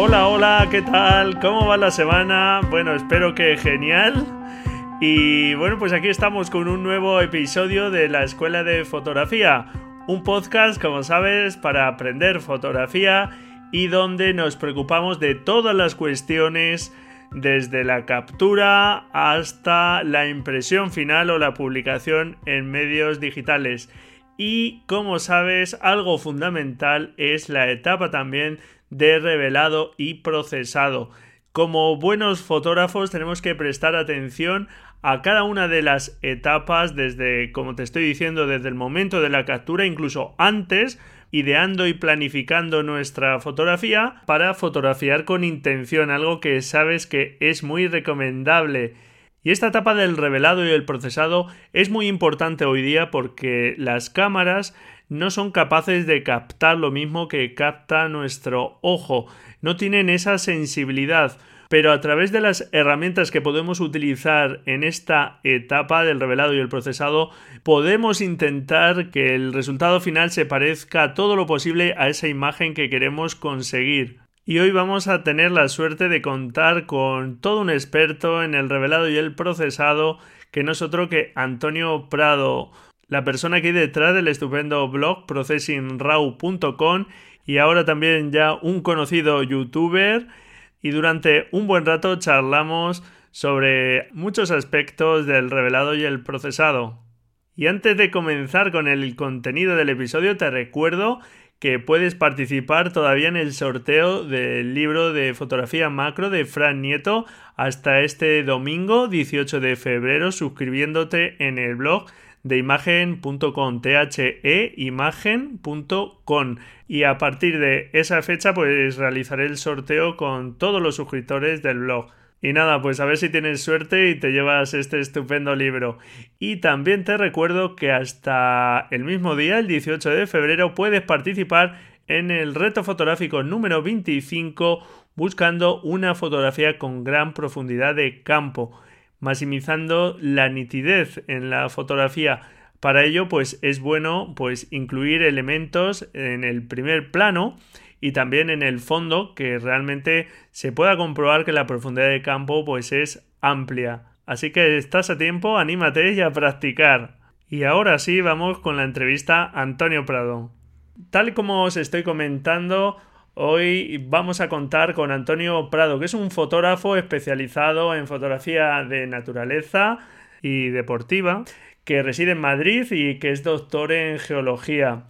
Hola, hola, ¿qué tal? ¿Cómo va la semana? Bueno, espero que genial. Y bueno, pues aquí estamos con un nuevo episodio de la Escuela de Fotografía. Un podcast, como sabes, para aprender fotografía y donde nos preocupamos de todas las cuestiones desde la captura hasta la impresión final o la publicación en medios digitales. Y como sabes, algo fundamental es la etapa también de revelado y procesado. Como buenos fotógrafos tenemos que prestar atención a cada una de las etapas desde, como te estoy diciendo, desde el momento de la captura, incluso antes, ideando y planificando nuestra fotografía para fotografiar con intención, algo que sabes que es muy recomendable. Y esta etapa del revelado y el procesado es muy importante hoy día porque las cámaras no son capaces de captar lo mismo que capta nuestro ojo, no tienen esa sensibilidad. Pero a través de las herramientas que podemos utilizar en esta etapa del revelado y el procesado, podemos intentar que el resultado final se parezca todo lo posible a esa imagen que queremos conseguir. Y hoy vamos a tener la suerte de contar con todo un experto en el revelado y el procesado, que no es otro que Antonio Prado la persona que hay detrás del estupendo blog processingraw.com y ahora también ya un conocido youtuber y durante un buen rato charlamos sobre muchos aspectos del revelado y el procesado. Y antes de comenzar con el contenido del episodio te recuerdo que puedes participar todavía en el sorteo del libro de fotografía macro de Fran Nieto hasta este domingo 18 de febrero suscribiéndote en el blog de imagen.com, the imagen.com. Y a partir de esa fecha, pues realizaré el sorteo con todos los suscriptores del blog. Y nada, pues a ver si tienes suerte y te llevas este estupendo libro. Y también te recuerdo que hasta el mismo día, el 18 de febrero, puedes participar en el reto fotográfico número 25 buscando una fotografía con gran profundidad de campo maximizando la nitidez en la fotografía. Para ello, pues es bueno pues incluir elementos en el primer plano y también en el fondo que realmente se pueda comprobar que la profundidad de campo pues es amplia. Así que estás a tiempo, anímate y a practicar. Y ahora sí, vamos con la entrevista a Antonio Prado. Tal como os estoy comentando, Hoy vamos a contar con Antonio Prado, que es un fotógrafo especializado en fotografía de naturaleza y deportiva, que reside en Madrid y que es doctor en geología.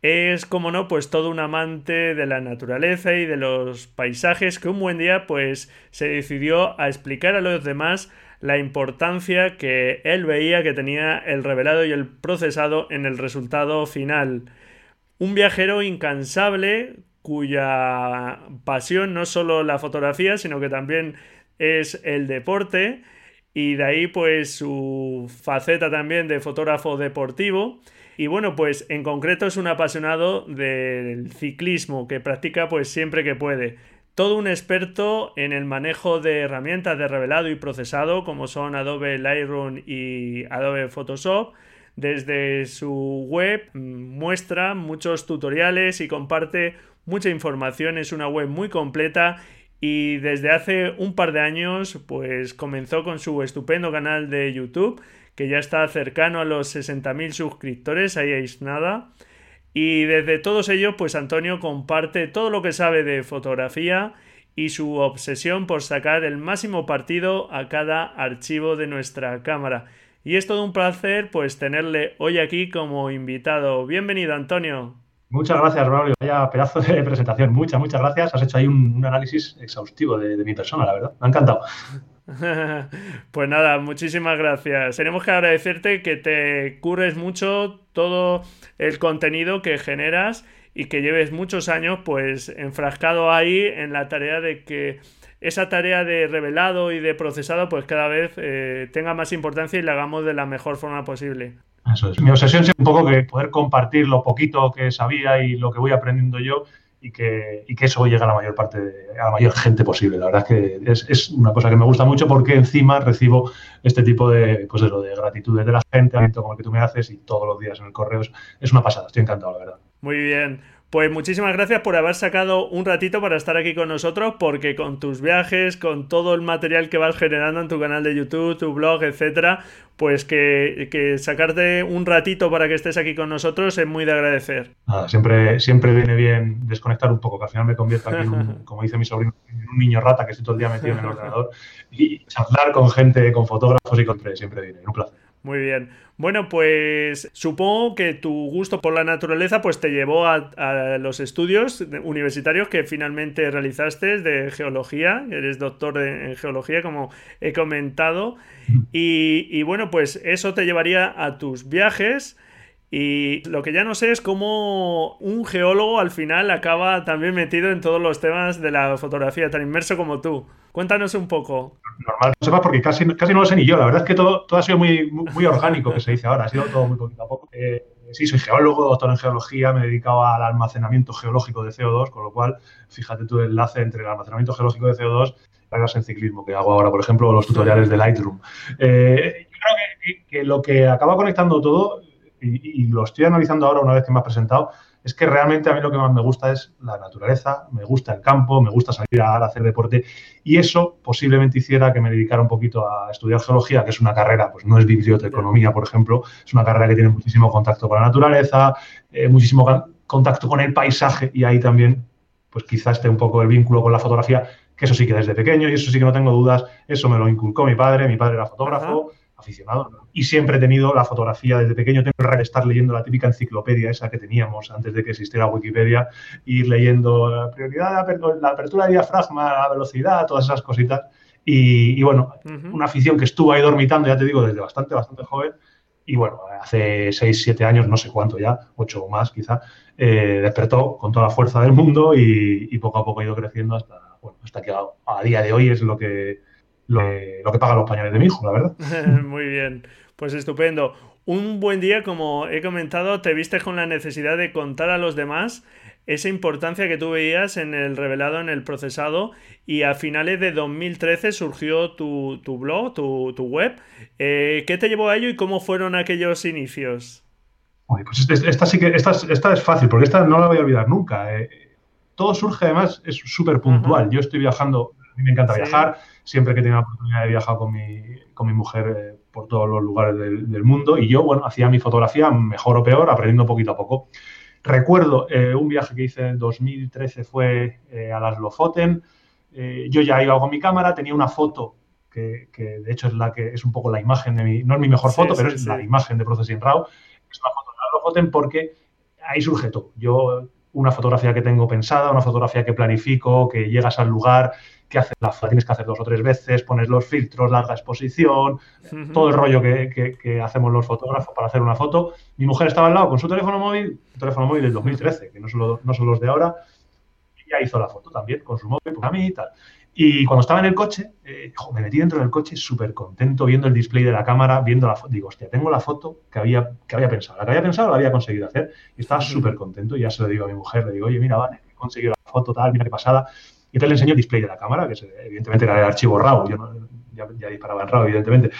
Es, como no, pues todo un amante de la naturaleza y de los paisajes que un buen día pues se decidió a explicar a los demás la importancia que él veía que tenía el revelado y el procesado en el resultado final. Un viajero incansable cuya pasión no solo la fotografía, sino que también es el deporte y de ahí pues su faceta también de fotógrafo deportivo. Y bueno, pues en concreto es un apasionado del ciclismo que practica pues siempre que puede. Todo un experto en el manejo de herramientas de revelado y procesado como son Adobe Lightroom y Adobe Photoshop. Desde su web mm, muestra muchos tutoriales y comparte mucha información, es una web muy completa y desde hace un par de años pues comenzó con su estupendo canal de YouTube que ya está cercano a los 60.000 suscriptores, ahí es nada. Y desde todos ellos pues Antonio comparte todo lo que sabe de fotografía y su obsesión por sacar el máximo partido a cada archivo de nuestra cámara. Y es todo un placer pues tenerle hoy aquí como invitado. Bienvenido Antonio. Muchas gracias, Braulio. Vaya pedazo de presentación. Muchas, muchas gracias. Has hecho ahí un, análisis exhaustivo de, mi persona, la verdad. Me ha encantado. pues nada, muchísimas gracias. Tenemos que agradecerte que te cures mucho todo el contenido que generas y que lleves muchos años pues enfrascado ahí en la tarea de que esa tarea de revelado y de procesado pues cada vez eh, tenga más importancia y la hagamos de la mejor forma posible. Eso es. Mi obsesión es un poco que poder compartir lo poquito que sabía y lo que voy aprendiendo yo y que, y que eso llegue a la mayor parte, a la mayor gente posible. La verdad es que es, es, una cosa que me gusta mucho porque encima recibo este tipo de, pues eso, de gratitudes de la gente, como el que tú me haces y todos los días en el correo. Es una pasada, estoy encantado, la verdad. Muy bien. Pues muchísimas gracias por haber sacado un ratito para estar aquí con nosotros, porque con tus viajes, con todo el material que vas generando en tu canal de YouTube, tu blog, etcétera, pues que, que sacarte un ratito para que estés aquí con nosotros es muy de agradecer. Nada, siempre, siempre viene bien desconectar un poco, que al final me convierto aquí en un, como dice mi sobrino, en un niño rata que estoy todo el día metido en el ordenador y charlar con gente, con fotógrafos y con tres, siempre viene, un placer. Muy bien. Bueno, pues supongo que tu gusto por la naturaleza pues te llevó a, a, los estudios universitarios que finalmente realizaste de geología. Eres doctor en geología, como he comentado. Y, y, bueno, pues eso te llevaría a tus viajes. Y lo que ya no sé es cómo un geólogo al final acaba también metido en todos los temas de la fotografía, tan inmerso como tú. Cuéntanos un poco. Normal que sepas porque casi, casi no lo sé ni yo. La verdad es que todo, todo ha sido muy, muy, orgánico, que se dice ahora. Ha sido todo muy poquito a poco. Eh, sí, soy geólogo, doctor en geología, me he dedicado al almacenamiento geológico de CO2, con lo cual, fíjate tú el enlace entre el almacenamiento geológico de CO2 y cargas en ciclismo que hago ahora, por ejemplo, los tutoriales de Lightroom. Eh, yo creo que, lo que acaba conectando todo, y, y, lo estoy analizando ahora una vez que me has presentado, es que realmente a mí lo que más me gusta es la naturaleza, me gusta el campo, me gusta salir a hacer deporte y eso posiblemente hiciera que me dedicara un poquito a estudiar geología, que es una carrera, pues no es biblioteconomía, por ejemplo, es una carrera que tiene muchísimo contacto con la naturaleza, eh, muchísimo contacto con el paisaje y ahí también, pues quizás esté un poco el vínculo con la fotografía, que eso sí que desde pequeño y eso sí que no tengo dudas, eso me lo inculcó mi padre, mi padre era fotógrafo. Ajá aficionado. Y siempre he tenido la fotografía desde pequeño. Tengo que estar leyendo la típica enciclopedia esa que teníamos antes de que existiera Wikipedia, ir leyendo la prioridad, la apertura de diafragma, la velocidad, todas esas cositas. Y, y bueno, uh -huh. una afición que estuvo ahí dormitando, ya te digo, desde bastante, bastante joven. Y bueno, hace 6, 7 años, no sé cuánto ya, 8 o más quizá, eh, despertó con toda la fuerza del mundo y, y, poco a poco ha ido creciendo hasta, bueno, hasta que a, a día de hoy es lo que, lo, lo que pagan los pañales de mi hijo, la verdad. Muy bien, pues estupendo. Un buen día, como he comentado, te viste con la necesidad de contar a los demás esa importancia que tú veías en el revelado, en el procesado, y a finales de 2013 surgió tu, tu blog, tu, tu web. Eh, ¿Qué te llevó a ello y cómo fueron aquellos inicios? Oye, pues esta, sí que esta, esta, es fácil, porque esta no la voy a olvidar nunca. Eh, todo surge además, es súper puntual. Yo estoy viajando, a mí me encanta sí. viajar, siempre que tengo la oportunidad de viajar con mi, con mi mujer eh, por todos los lugares del, del, mundo, y yo, bueno, hacía mi fotografía mejor o peor, aprendiendo poquito a poco. Recuerdo eh, un viaje que hice en 2013 fue eh, a las Lofoten. Yo ya iba con mi cámara, tenía una foto que, que, de hecho es la que es un poco la imagen de mi, no es mi mejor foto, sí, pero es sí. la imagen de Processing RAW. Es una foto de las Lofoten porque ahí surge todo. Yo una fotografía que tengo pensada, una fotografía que planifico, que llegas al lugar, que haces la tienes que hacer dos o tres veces, pones los filtros, larga exposición, uh -huh. todo el rollo que, que, que, hacemos los fotógrafos para hacer una foto. Mi mujer estaba al lado con su teléfono móvil, un teléfono móvil del 2013, que no son, los, no son los de ahora, y ya hizo la foto también con su móvil, pues a mí y tal. Y cuando estaba en el coche, eh, me metí dentro del coche súper contento viendo el display de la cámara, viendo la foto. Digo, hostia, tengo la foto que había, que había pensado. La que había pensado la había conseguido hacer. Y estaba súper contento. Y ya se lo digo a mi mujer, le digo, oye, mira, vale, he conseguido la foto, tal, mira qué pasada. Y entonces le enseño el display de la cámara, que es, evidentemente era el archivo RAW. Yo no, ya, ya, disparaba en RAW, evidentemente.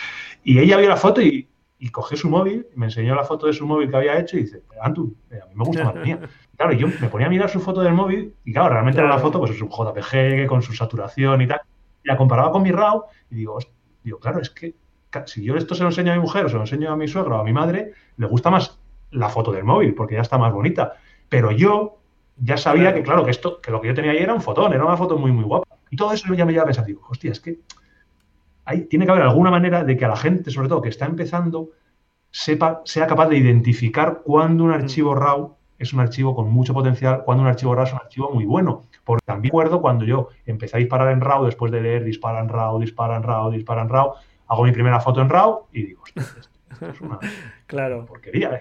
Y ella vio la foto y, y cogió su móvil, me enseñó la foto de su móvil que había hecho y dice, Antu, eh, a mí me gusta más la mía. Claro, yo me ponía a mirar su foto del móvil y claro, realmente claro. era una foto, pues es un JPG con su saturación y tal la comparaba con mi RAW y digo, digo, claro, es que si yo esto se lo enseño a mi mujer o se lo enseño a mi suegro o a mi madre, le gusta más la foto del móvil porque ya está más bonita. Pero yo ya sabía que, claro, que esto, que lo que yo tenía ahí era un fotón, era una foto muy, muy guapa. Y todo eso ya me lleva a pensar, digo, hostia, es que hay, tiene que haber alguna manera de que a la gente, sobre todo que está empezando, sepa, sea capaz de identificar cuándo un archivo RAW es un archivo con mucho potencial, cuando un archivo RAW es un archivo muy bueno. Porque también recuerdo cuando yo empecé a disparar en RAW, después de leer dispara en RAW, dispara en RAW, dispara en RAW, hago mi primera foto en RAW y digo, esto es una claro. porquería,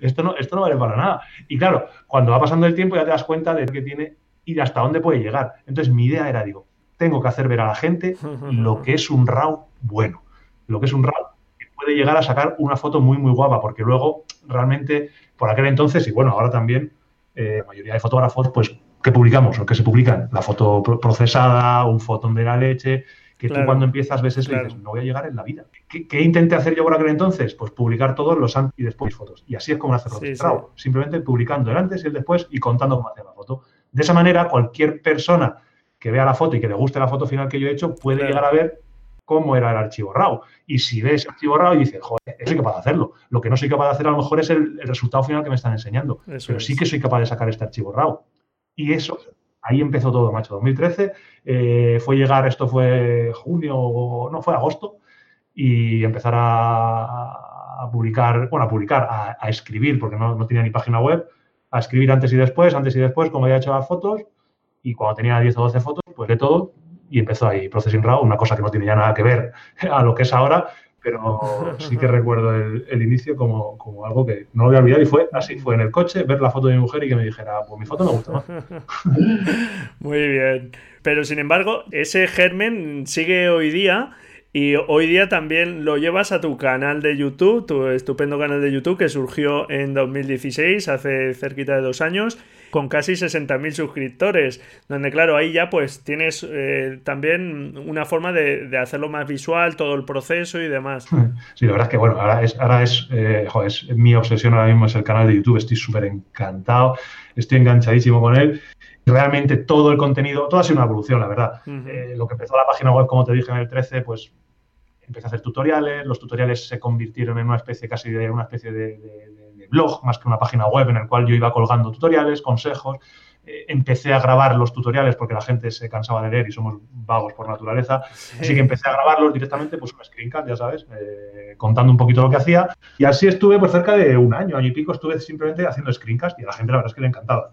esto no, esto no vale para nada. Y claro, cuando va pasando el tiempo ya te das cuenta de que tiene y hasta dónde puede llegar. Entonces mi idea era, digo, tengo que hacer ver a la gente lo que es un RAW bueno, lo que es un RAW que puede llegar a sacar una foto muy, muy guapa, porque luego realmente, por aquel entonces, y bueno, ahora también, eh, la mayoría de fotógrafos, pues, ¿qué publicamos o qué se publican? La foto procesada, un fotón de la leche, que tú cuando empiezas ves eso y dices, no voy a llegar en la vida. ¿Qué, intenté hacer yo por aquel entonces? Pues publicar todos los antes y después fotos. Y así es como hace sí, simplemente publicando el antes y el después y contando cómo hacía la foto. De esa manera, cualquier persona que vea la foto y que le guste la foto final que yo he hecho puede llegar a ver cómo era el archivo RAW. Y si ves el archivo RAW y dices, joder, soy capaz de hacerlo. Lo que no soy capaz de hacer a lo mejor es el, resultado final que me están enseñando. pero sí que soy capaz de sacar este archivo RAW. Y eso, ahí empezó todo, macho. 2013 eh, fue llegar, esto fue junio, no, fue agosto, y empezar a, publicar, bueno, a publicar, a, escribir, porque no, no, tenía ni página web, a escribir antes y después, antes y después, como había hecho las fotos, y cuando tenía 10 o 12 fotos, pues de todo, y empezó ahí Processing RAW, una cosa que no tiene ya nada que ver a lo que es ahora, pero sí que recuerdo el, inicio como, como, algo que no lo voy a olvidar y fue así, fue en el coche, ver la foto de mi mujer y que me dijera, pues mi foto me gusta más. Muy bien. Pero sin embargo, ese germen sigue hoy día y hoy día también lo llevas a tu canal de YouTube, tu estupendo canal de YouTube que surgió en 2016, hace cerquita de dos años, con casi 60.000 suscriptores, donde claro, ahí ya pues tienes eh, también una forma de, hacerlo más visual, todo el proceso y demás. Sí, la verdad es que bueno, ahora es, ahora es, eh, es mi obsesión ahora mismo es el canal de YouTube, estoy súper encantado, estoy enganchadísimo con él realmente todo el contenido, todo ha sido una evolución, la verdad. Eh, lo que empezó la página web, como te dije en el 13, pues empecé a hacer tutoriales, los tutoriales se convirtieron en una especie casi de una especie de, blog, más que una página web en el cual yo iba colgando tutoriales, consejos. Eh, empecé a grabar los tutoriales porque la gente se cansaba de leer y somos vagos por naturaleza. Así que empecé a grabarlos directamente, pues un screencast, ya sabes, eh, contando un poquito lo que hacía. Y así estuve por cerca de un año, año y pico, estuve simplemente haciendo screencast y a la gente la verdad es que le encantaba.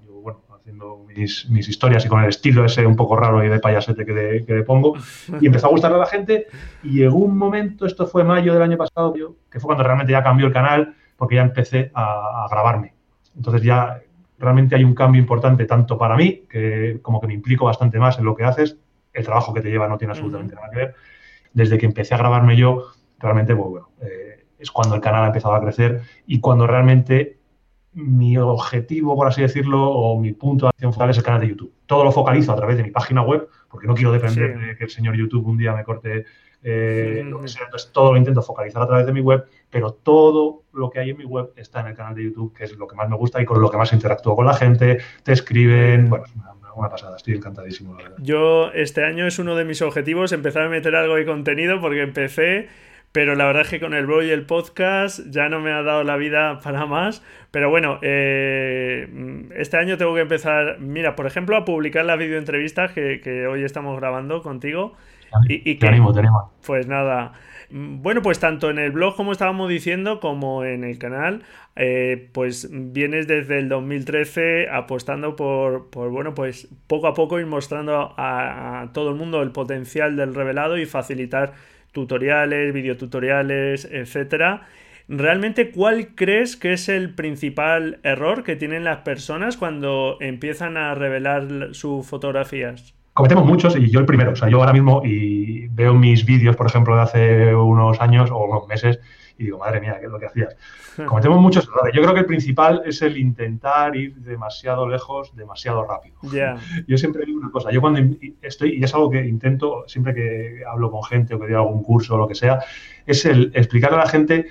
Haciendo mis, mis, historias y con el estilo ese un poco raro y de payasete que le, que pongo. Y empezó a gustarle a la gente. Y llegó un momento, esto fue mayo del año pasado, que fue cuando realmente ya cambió el canal, porque ya empecé a, grabarme. Entonces ya realmente hay un cambio importante tanto para mí, que como que me implico bastante más en lo que haces, el trabajo que te lleva no tiene absolutamente nada que ver. Desde que empecé a grabarme yo, realmente, pues bueno, eh, es cuando el canal ha empezado a crecer y cuando realmente mi objetivo, por así decirlo, o mi punto de acción focal es el canal de YouTube. Todo lo focalizo a través de mi página web, porque no quiero depender de que el señor YouTube un día me corte eh, lo que sea. Entonces, todo lo intento focalizar a través de mi web, pero todo lo que hay en mi web está en el canal de YouTube, que es lo que más me gusta y con lo que más interactúo con la gente, te escriben, bueno, es una, una pasada, estoy encantadísimo, la verdad. Yo, este año es uno de mis objetivos, empezar a meter algo de contenido, porque empecé pero la verdad es que con el blog y el podcast ya no me ha dado la vida para más. Pero bueno, eh, este año tengo que empezar, mira, por ejemplo, a publicar las videoentrevistas que, que hoy estamos grabando contigo. Y, te animo, te animo. Pues nada. Bueno, pues tanto en el blog, como estábamos diciendo, como en el canal, eh, pues vienes desde el 2013 apostando por, por, bueno, pues poco a poco ir mostrando a, a todo el mundo el potencial del revelado y facilitar tutoriales, videotutoriales, etcétera. ¿Realmente cuál crees que es el principal error que tienen las personas cuando empiezan a revelar sus fotografías? Cometemos muchos y yo el primero. O sea, yo ahora mismo y veo mis vídeos, por ejemplo, de hace unos años o unos meses y digo, madre mía, ¿qué es lo que hacías? Cometemos muchos errores. Yo creo que el principal es el intentar ir demasiado lejos, demasiado rápido. Yo siempre digo una cosa, yo cuando estoy, y es algo que intento siempre que hablo con gente o que doy algún curso o lo que sea, es el explicarle a la gente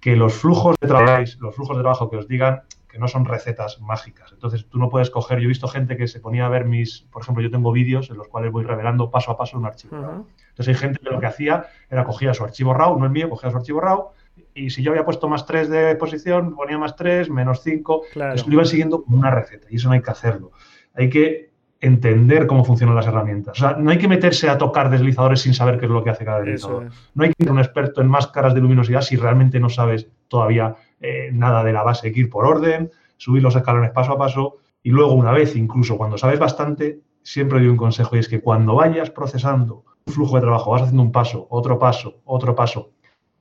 que los flujos de trabajo, los flujos de trabajo que os digan que no son recetas mágicas. Entonces, tú no puedes coger, yo he visto gente que se ponía a ver mis, por ejemplo, yo tengo vídeos en los cuales voy revelando paso a paso un archivo. Entonces, hay gente que lo que hacía era cogía su archivo RAW, no el mío, cogía su archivo RAW, y si yo había puesto más 3 de posición, ponía más 3, menos 5, claro. lo iban siguiendo como una receta, y eso no hay que hacerlo. Hay que entender cómo funcionan las herramientas. O sea, no hay que meterse a tocar deslizadores sin saber qué es lo que hace cada deslizador. No hay que ser un experto en máscaras de luminosidad si realmente no sabes todavía eh, nada de la base, hay que ir por orden, subir los escalones paso a paso Y luego, una vez, incluso cuando sabes bastante, siempre doy un consejo y es que cuando vayas procesando un flujo de trabajo, vas haciendo un paso, otro paso, otro paso,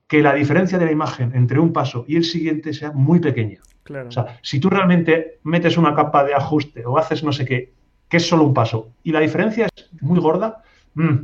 que la diferencia de la imagen entre un paso y el siguiente sea muy pequeña. O sea, si tú realmente metes una capa de ajuste o haces no sé qué, que es solo un paso, y la diferencia es muy gorda, mm,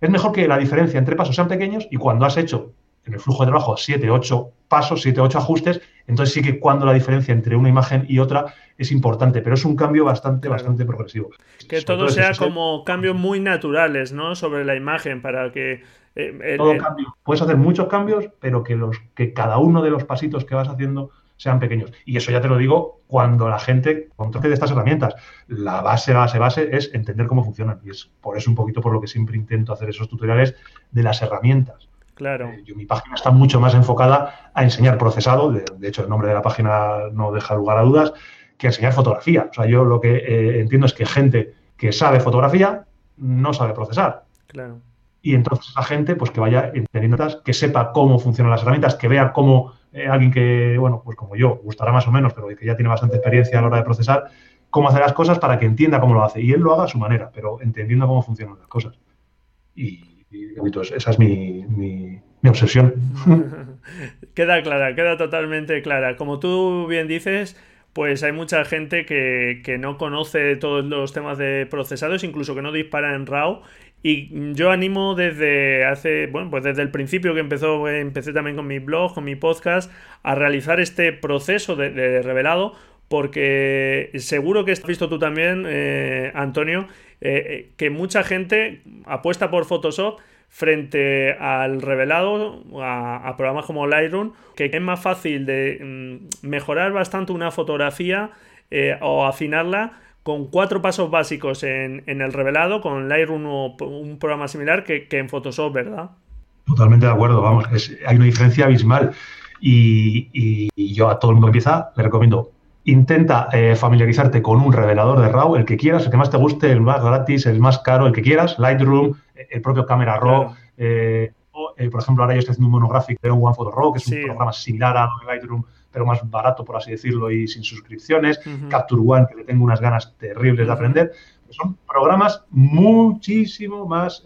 es mejor que la diferencia entre pasos sean pequeños y cuando has hecho en el flujo de trabajo 7, 8 pasos, 7, 8 ajustes, entonces sí que cuando la diferencia entre una imagen y otra es importante, pero es un cambio bastante, bastante progresivo. Que todo sea como cambios muy naturales, ¿no? Sobre la imagen para que... Eh, todo cambio. Puedes hacer muchos cambios, pero que, los, que cada uno de los pasitos que vas haciendo sean pequeños. Y eso ya te lo digo cuando la gente controle de estas herramientas. La base, base, base es entender cómo funcionan. Y es por eso un poquito por lo que siempre intento hacer esos tutoriales de las herramientas. Claro. Eh, mi página está mucho más enfocada a enseñar procesado, de, hecho el nombre de la página no deja lugar a dudas, que a enseñar fotografía. O sea, yo lo que eh, entiendo es que gente que sabe fotografía no sabe procesar. Claro. Y entonces la gente, pues que vaya entendiendo, que sepa cómo funcionan las herramientas, que vea cómo eh, alguien que, bueno, pues como yo, gustará más o menos, pero que ya tiene bastante experiencia a la hora de procesar, cómo hacer las cosas para que entienda cómo lo hace. Y él lo haga a su manera, pero entendiendo cómo funcionan las cosas. Y, esa es mi, obsesión. queda clara, queda totalmente clara. Como tú bien dices, pues hay mucha gente que, que, no conoce todos los temas de procesados, incluso que no dispara en RAW. Y yo animo desde hace, bueno, pues desde el principio que empezó, empecé también con mi blog, con mi podcast, a realizar este proceso de, revelado, porque seguro que has visto tú también, eh, Antonio, eh, eh, que mucha gente apuesta por Photoshop frente al revelado, a, programas como Lightroom, que es más fácil de mm, mejorar bastante una fotografía eh, o afinarla con cuatro pasos básicos en, el revelado, con Lightroom o un programa similar que, en Photoshop, ¿verdad? Totalmente de acuerdo, vamos, hay una diferencia abismal. Y, y, yo a todo el mundo que empieza le recomiendo Intenta eh, familiarizarte con un revelador de RAW, el que quieras, el que más te guste, el más gratis, el más caro, el que quieras, Lightroom, el propio Camera Raw. Eh, eh, por ejemplo, ahora yo estoy haciendo un monográfico de un OnePhoto Raw, que es un programa similar a Lightroom, pero más barato, por así decirlo, y sin suscripciones. Capture One, que le tengo unas ganas terribles de aprender. Son programas muchísimo más,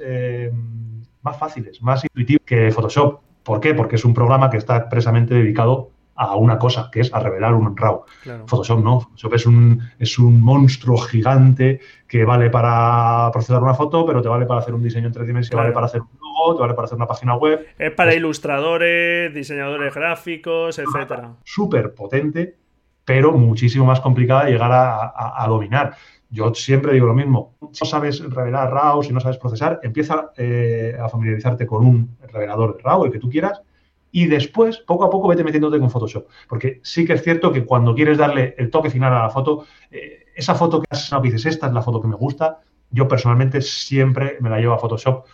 más fáciles, más intuitivos que Photoshop. ¿Por qué? Porque es un programa que está expresamente dedicado a una cosa, que es a revelar un RAW. Photoshop no, Photoshop es un, es un monstruo gigante que vale para procesar una foto, pero te vale para hacer un diseño en tres dimensiones, vale para hacer un logo, te vale para hacer una página web. Es para ilustradores, diseñadores gráficos, etcétera. Súper potente, pero muchísimo más complicada de llegar a, dominar. Yo siempre digo lo mismo, si no sabes revelar RAW, si no sabes procesar, empieza eh, a familiarizarte con un revelador de RAW, el que tú quieras, y después, poco a poco, vete metiéndote con Photoshop. Porque sí que es cierto que cuando quieres darle el toque final a la foto, eh, esa foto que has dices, esta es la foto que me gusta, yo personalmente siempre me la llevo a Photoshop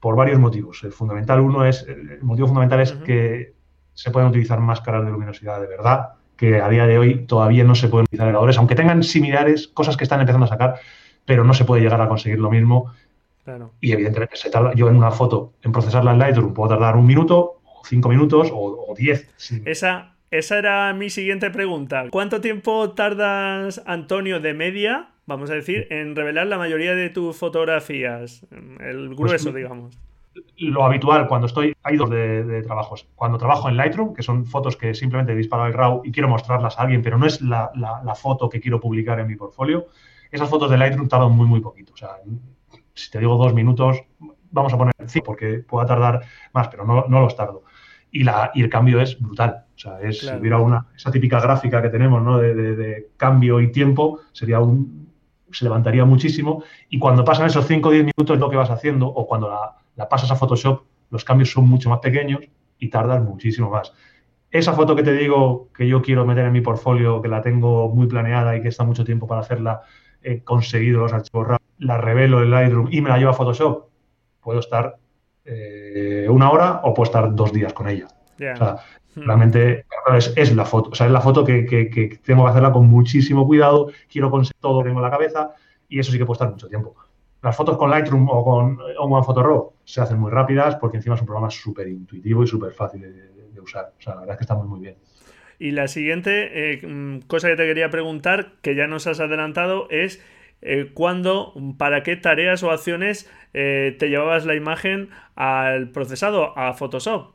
por varios motivos. El fundamental uno es, el motivo fundamental es que se pueden utilizar máscaras de luminosidad de verdad, que a día de hoy todavía no se pueden utilizar elevadores, aunque tengan similares, cosas que están empezando a sacar, pero no se puede llegar a conseguir lo mismo. Y evidentemente se tarda, yo en una foto, en procesarla en Lightroom, puedo tardar un minuto, cinco minutos o, diez. Esa, esa era mi siguiente pregunta. ¿Cuánto tiempo tardas, Antonio, de media, vamos a decir, en revelar la mayoría de tus fotografías? El pues grueso, digamos. Lo habitual cuando estoy, hay dos de, trabajos. Cuando trabajo en Lightroom, que son fotos que simplemente he disparado el RAW y quiero mostrarlas a alguien, pero no es la, foto que quiero publicar en mi portfolio, esas fotos de Lightroom tardan muy, muy poquito. O sea, si te digo dos minutos, vamos a poner cinco porque pueda tardar más, pero no, no los tardo y, la, y el cambio es brutal. O sea, es, si hubiera una, esa típica gráfica que tenemos ¿no? de, cambio y tiempo, sería un, se levantaría muchísimo. Y cuando pasan esos 5 o 10 minutos lo que vas haciendo, o cuando la, pasas a Photoshop, los cambios son mucho más pequeños y tardan muchísimo más. Esa foto que te digo que yo quiero meter en mi portfolio, que la tengo muy planeada y que está mucho tiempo para hacerla, he conseguido los archivos RAW, la revelo en Lightroom y me la llevo a Photoshop, puedo estar eh, una hora o puedo estar dos días con ella. O sea, hmm. realmente es, la foto. O sea, es la foto que, tengo que hacerla con muchísimo cuidado. Quiero conseguir todo lo que tengo en la cabeza y eso sí que puede estar mucho tiempo. Las fotos con Lightroom o con OnePhoto Raw se hacen muy rápidas porque encima es un programa súper intuitivo y súper fácil de, usar. O sea, la verdad es que está muy, muy bien. Y la siguiente eh, mm, cosa que te quería preguntar, que ya nos has adelantado, es eh, cuándo, para qué tareas o acciones eh, te llevabas la imagen al procesado, a Photoshop.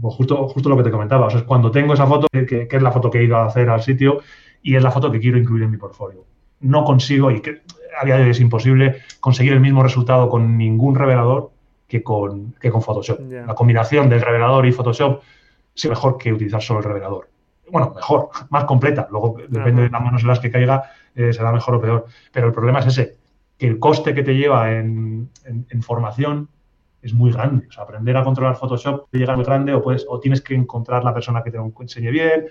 Pues justo, justo lo que te comentaba, o sea, es cuando tengo esa foto, que, es la foto que he ido a hacer al sitio y es la foto que quiero incluir en mi portfolio. No consigo, y que a día de hoy es imposible, conseguir el mismo resultado con ningún revelador que con, que con Photoshop. La combinación del revelador y Photoshop es mejor que utilizar solo el revelador. Bueno, mejor, más completa. Luego, depende de las manos en las que caiga, eh, será mejor o peor. Pero el problema es ese, que el coste que te lleva en, formación es muy grande. O sea, aprender a controlar Photoshop te llega muy grande o, puedes, o tienes que encontrar la persona que te enseñe bien.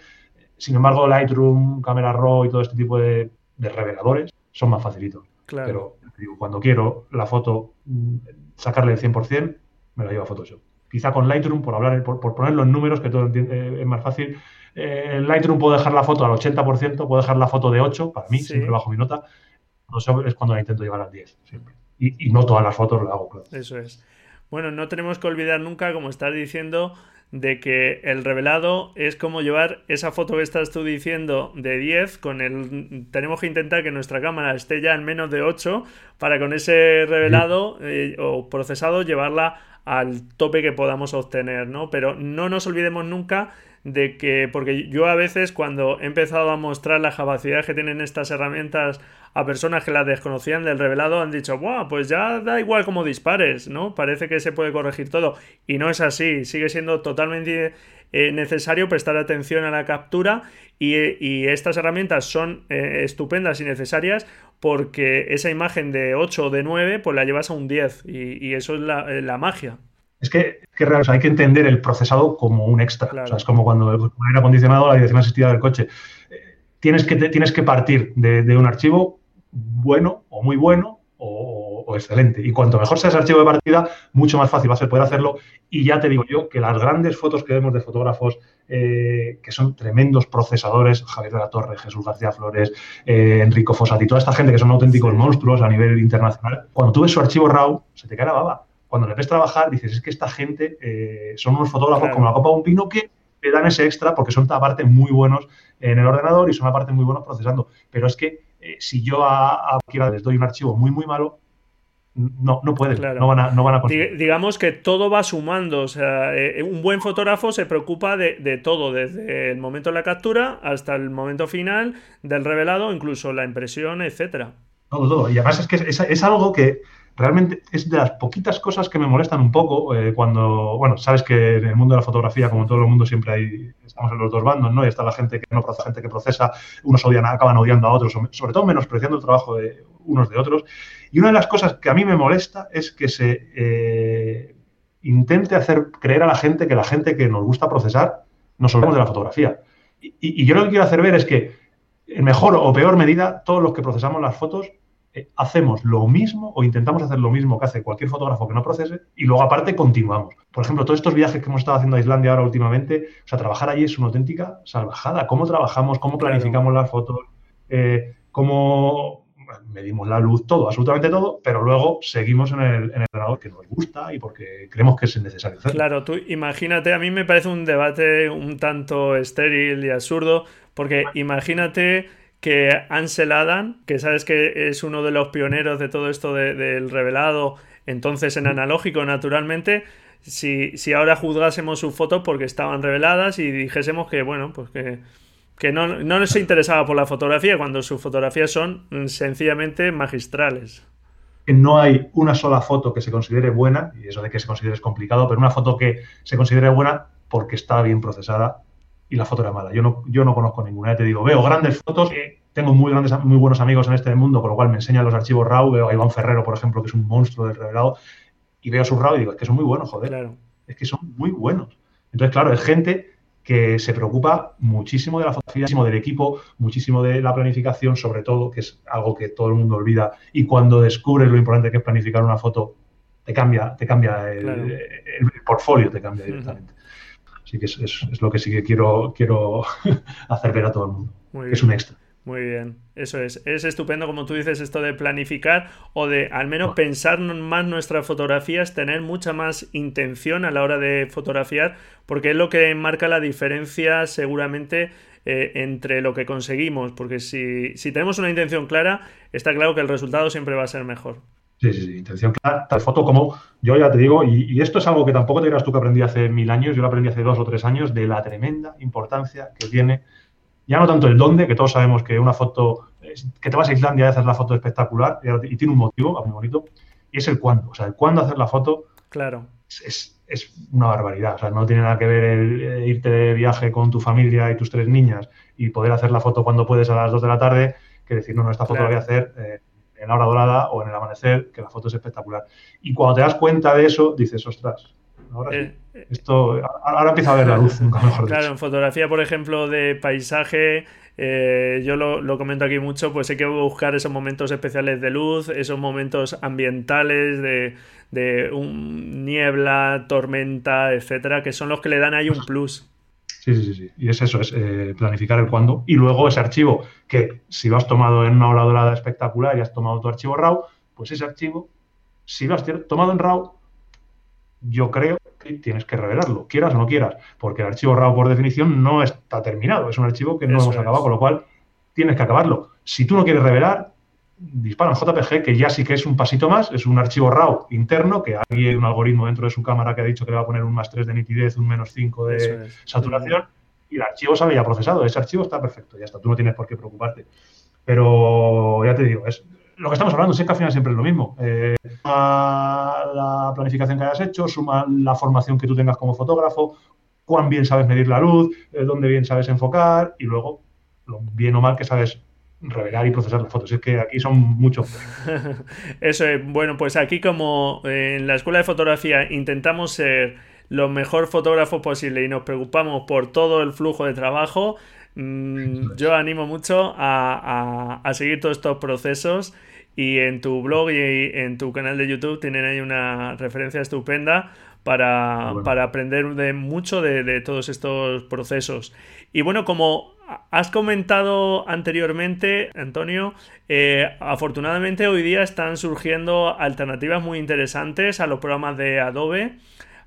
Sin embargo, Lightroom, Camera Raw y todo este tipo de, reveladores son más facilitos. Pero cuando quiero la foto mm, sacarle el 100%, me la llevo a Photoshop. Quizá con Lightroom, por hablar, por, poner los números, que todo eh, es más fácil, eh, en Lightroom puedo dejar la foto al 80%, puedo dejar la foto de 8, para mí, siempre bajo mi nota. es cuando la intento llevar al 10, siempre. Y, no todas las fotos las hago, claro. Eso es. Bueno, no tenemos que olvidar nunca, como estás diciendo, de que el revelado es como llevar esa foto que estás tú diciendo de 10 con el tenemos que intentar que nuestra cámara esté ya en menos de 8 para con ese revelado eh, o procesado llevarla al tope que podamos obtener, ¿no? Pero no nos olvidemos nunca de que, porque yo a veces cuando he empezado a mostrar las capacidades que tienen estas herramientas a personas que las desconocían del revelado, han dicho, Buah, pues ya da igual como dispares, ¿no? Parece que se puede corregir todo. Y no es así, sigue siendo totalmente eh, necesario prestar atención a la captura y, estas herramientas son eh, estupendas y necesarias porque esa imagen de 8 o de 9 pues la llevas a un 10 y, eso es la, eh, la magia es que, que hay que entender el procesado como un extra. O sea, es como cuando el aire acondicionado, la dirección asistida del coche. Eh, tienes, que, tienes que partir de, un archivo bueno o muy bueno o, excelente. Y cuanto mejor sea ese archivo de partida, mucho más fácil va a ser poder hacerlo. Y ya te digo yo que las grandes fotos que vemos de fotógrafos eh, que son tremendos procesadores, Javier de la Torre, Jesús García Flores, eh, Enrico Fossati, toda esta gente que son auténticos monstruos a nivel internacional, cuando tú ves su archivo RAW, se te cae la baba cuando le ves trabajar, dices, es que esta gente eh, son unos fotógrafos como la copa de un pino que le dan ese extra porque son aparte muy buenos en el ordenador y son aparte muy buenos procesando. Pero es que eh, si yo a, a les doy un archivo muy, muy malo, no, no pueden, no van a, no van a conseguir. Digamos que todo va sumando, o sea, eh, un buen fotógrafo se preocupa de, todo, desde el momento de la captura hasta el momento final del revelado, incluso la impresión, etcétera. Todo, todo. Y además es que es algo que realmente es de las poquitas cosas que me molestan un poco eh, cuando, bueno, sabes que en el mundo de la fotografía, como en todo el mundo, siempre hay, estamos en los dos bandos, ¿no? Y está la gente que no procesa, gente que procesa, unos odian, acaban odiando a otros, sobre todo menospreciando el trabajo de unos de otros. Y una de las cosas que a mí me molesta es que se eh, intente hacer creer a la gente que la gente que nos gusta procesar nos olvidamos de la fotografía. Y, y yo lo que quiero hacer ver es que, en mejor o peor medida, todos los que procesamos las fotos eh, hacemos lo mismo o intentamos hacer lo mismo que hace cualquier fotógrafo que no procese y luego aparte continuamos. Por ejemplo, todos estos viajes que hemos estado haciendo a Islandia ahora últimamente, o sea, trabajar allí es una auténtica salvajada. ¿Cómo trabajamos? ¿Cómo planificamos las fotos? Eh, ¿Cómo medimos la luz? Todo, absolutamente todo, pero luego seguimos en el, en el que nos gusta y porque creemos que es necesario hacerlo. Claro, tú imagínate, a mí me parece un debate un tanto estéril y absurdo, porque imagínate que Ansel Adam, que sabes que es uno de los pioneros de todo esto del revelado, entonces en analógico naturalmente, si, si ahora juzgásemos sus fotos porque estaban reveladas y dijésemos que, bueno, pues que, que no, no se interesaba por la fotografía, cuando sus fotografías son sencillamente magistrales. No hay una sola foto que se considere buena, y eso de que se considere es complicado, pero una foto que se considere buena porque está bien procesada y la foto era mala. Yo no, yo no conozco ninguna. Te digo, veo grandes fotos, tengo muy, grandes, muy buenos amigos en este mundo, con lo cual me enseñan los archivos RAW. Veo a Iván Ferrero, por ejemplo, que es un monstruo del revelado, y veo sus RAW y digo, es que son muy buenos, joder. Es que son muy buenos. Entonces, claro, es gente que se preocupa muchísimo de la fotografía, muchísimo del equipo, muchísimo de la planificación, sobre todo, que es algo que todo el mundo olvida. Y cuando descubres lo importante que es planificar una foto, te cambia, te cambia el, portfolio, te cambia directamente que es, lo que sí que quiero, quiero hacer ver a todo el mundo. es un extra. Muy bien, eso es. Es estupendo, como tú dices, esto de planificar o de al menos pensar más nuestras fotografías, tener mucha más intención a la hora de fotografiar, porque es lo que marca la diferencia seguramente eh, entre lo que conseguimos, porque si, si tenemos una intención clara, está claro que el resultado siempre va a ser mejor. Sí, sí, sí, intención clara. Tal foto como yo ya te digo, y, y, esto es algo que tampoco te dirás tú que aprendí hace mil años, yo lo aprendí hace dos o tres años, de la tremenda importancia que tiene ya no tanto el dónde, que todos sabemos que una foto, que te vas a Islandia y haces la foto espectacular y, tiene un motivo muy bonito, y es el cuándo. O sea, el cuándo hacer la foto claro. es, es, una barbaridad. O sea, no tiene nada que ver el, eh, irte de viaje con tu familia y tus tres niñas y poder hacer la foto cuando puedes a las dos de la tarde, que decir, no, no, esta foto la voy a hacer eh, en la hora dorada o en el amanecer, que la foto es espectacular. Y cuando te das cuenta de eso, dices, ostras, ahora eh, esto, ahora empieza a ver la luz, mejor Claro, en fotografía, por ejemplo, de paisaje, eh, yo lo, comento aquí mucho, pues hay que buscar esos momentos especiales de luz, esos momentos ambientales de, de un niebla, tormenta, etcétera, que son los que le dan ahí un plus. Sí, sí, sí. Y es eso, es eh, planificar el cuándo. Y luego ese archivo, que si lo has tomado en una hora dorada espectacular y has tomado tu archivo RAW, pues ese archivo, si lo has tomado en RAW, yo creo que tienes que revelarlo, quieras o no quieras, porque el archivo RAW por definición no está terminado, es un archivo que no hemos acabado, con lo cual tienes que acabarlo. Si tú no quieres revelar, dispara en JPG, que ya sí que es un pasito más, es un archivo RAW interno, que hay un algoritmo dentro de su cámara que ha dicho que le va a poner un más 3 de nitidez, un menos 5 de saturación, y el archivo sale ya procesado, ese archivo está perfecto, ya está, tú no tienes por qué preocuparte. Pero ya te digo, es, lo que estamos hablando, es que al final siempre es lo mismo. Eh, suma la planificación que hayas hecho, suma la formación que tú tengas como fotógrafo, cuán bien sabes medir la luz, eh, dónde bien sabes enfocar y luego lo bien o mal que sabes revelar y procesar las fotos. Es que aquí son muchos. Eso es. Bueno, pues aquí como en la escuela de fotografía intentamos ser lo mejor fotógrafo posible y nos preocupamos por todo el flujo de trabajo, Mm, yo animo mucho a, seguir todos estos procesos y en tu blog y en tu canal de YouTube tienen ahí una referencia estupenda para, aprender de mucho de, todos estos procesos. Y bueno, como has comentado anteriormente, Antonio, eh, afortunadamente hoy día están surgiendo alternativas muy interesantes a los programas de Adobe.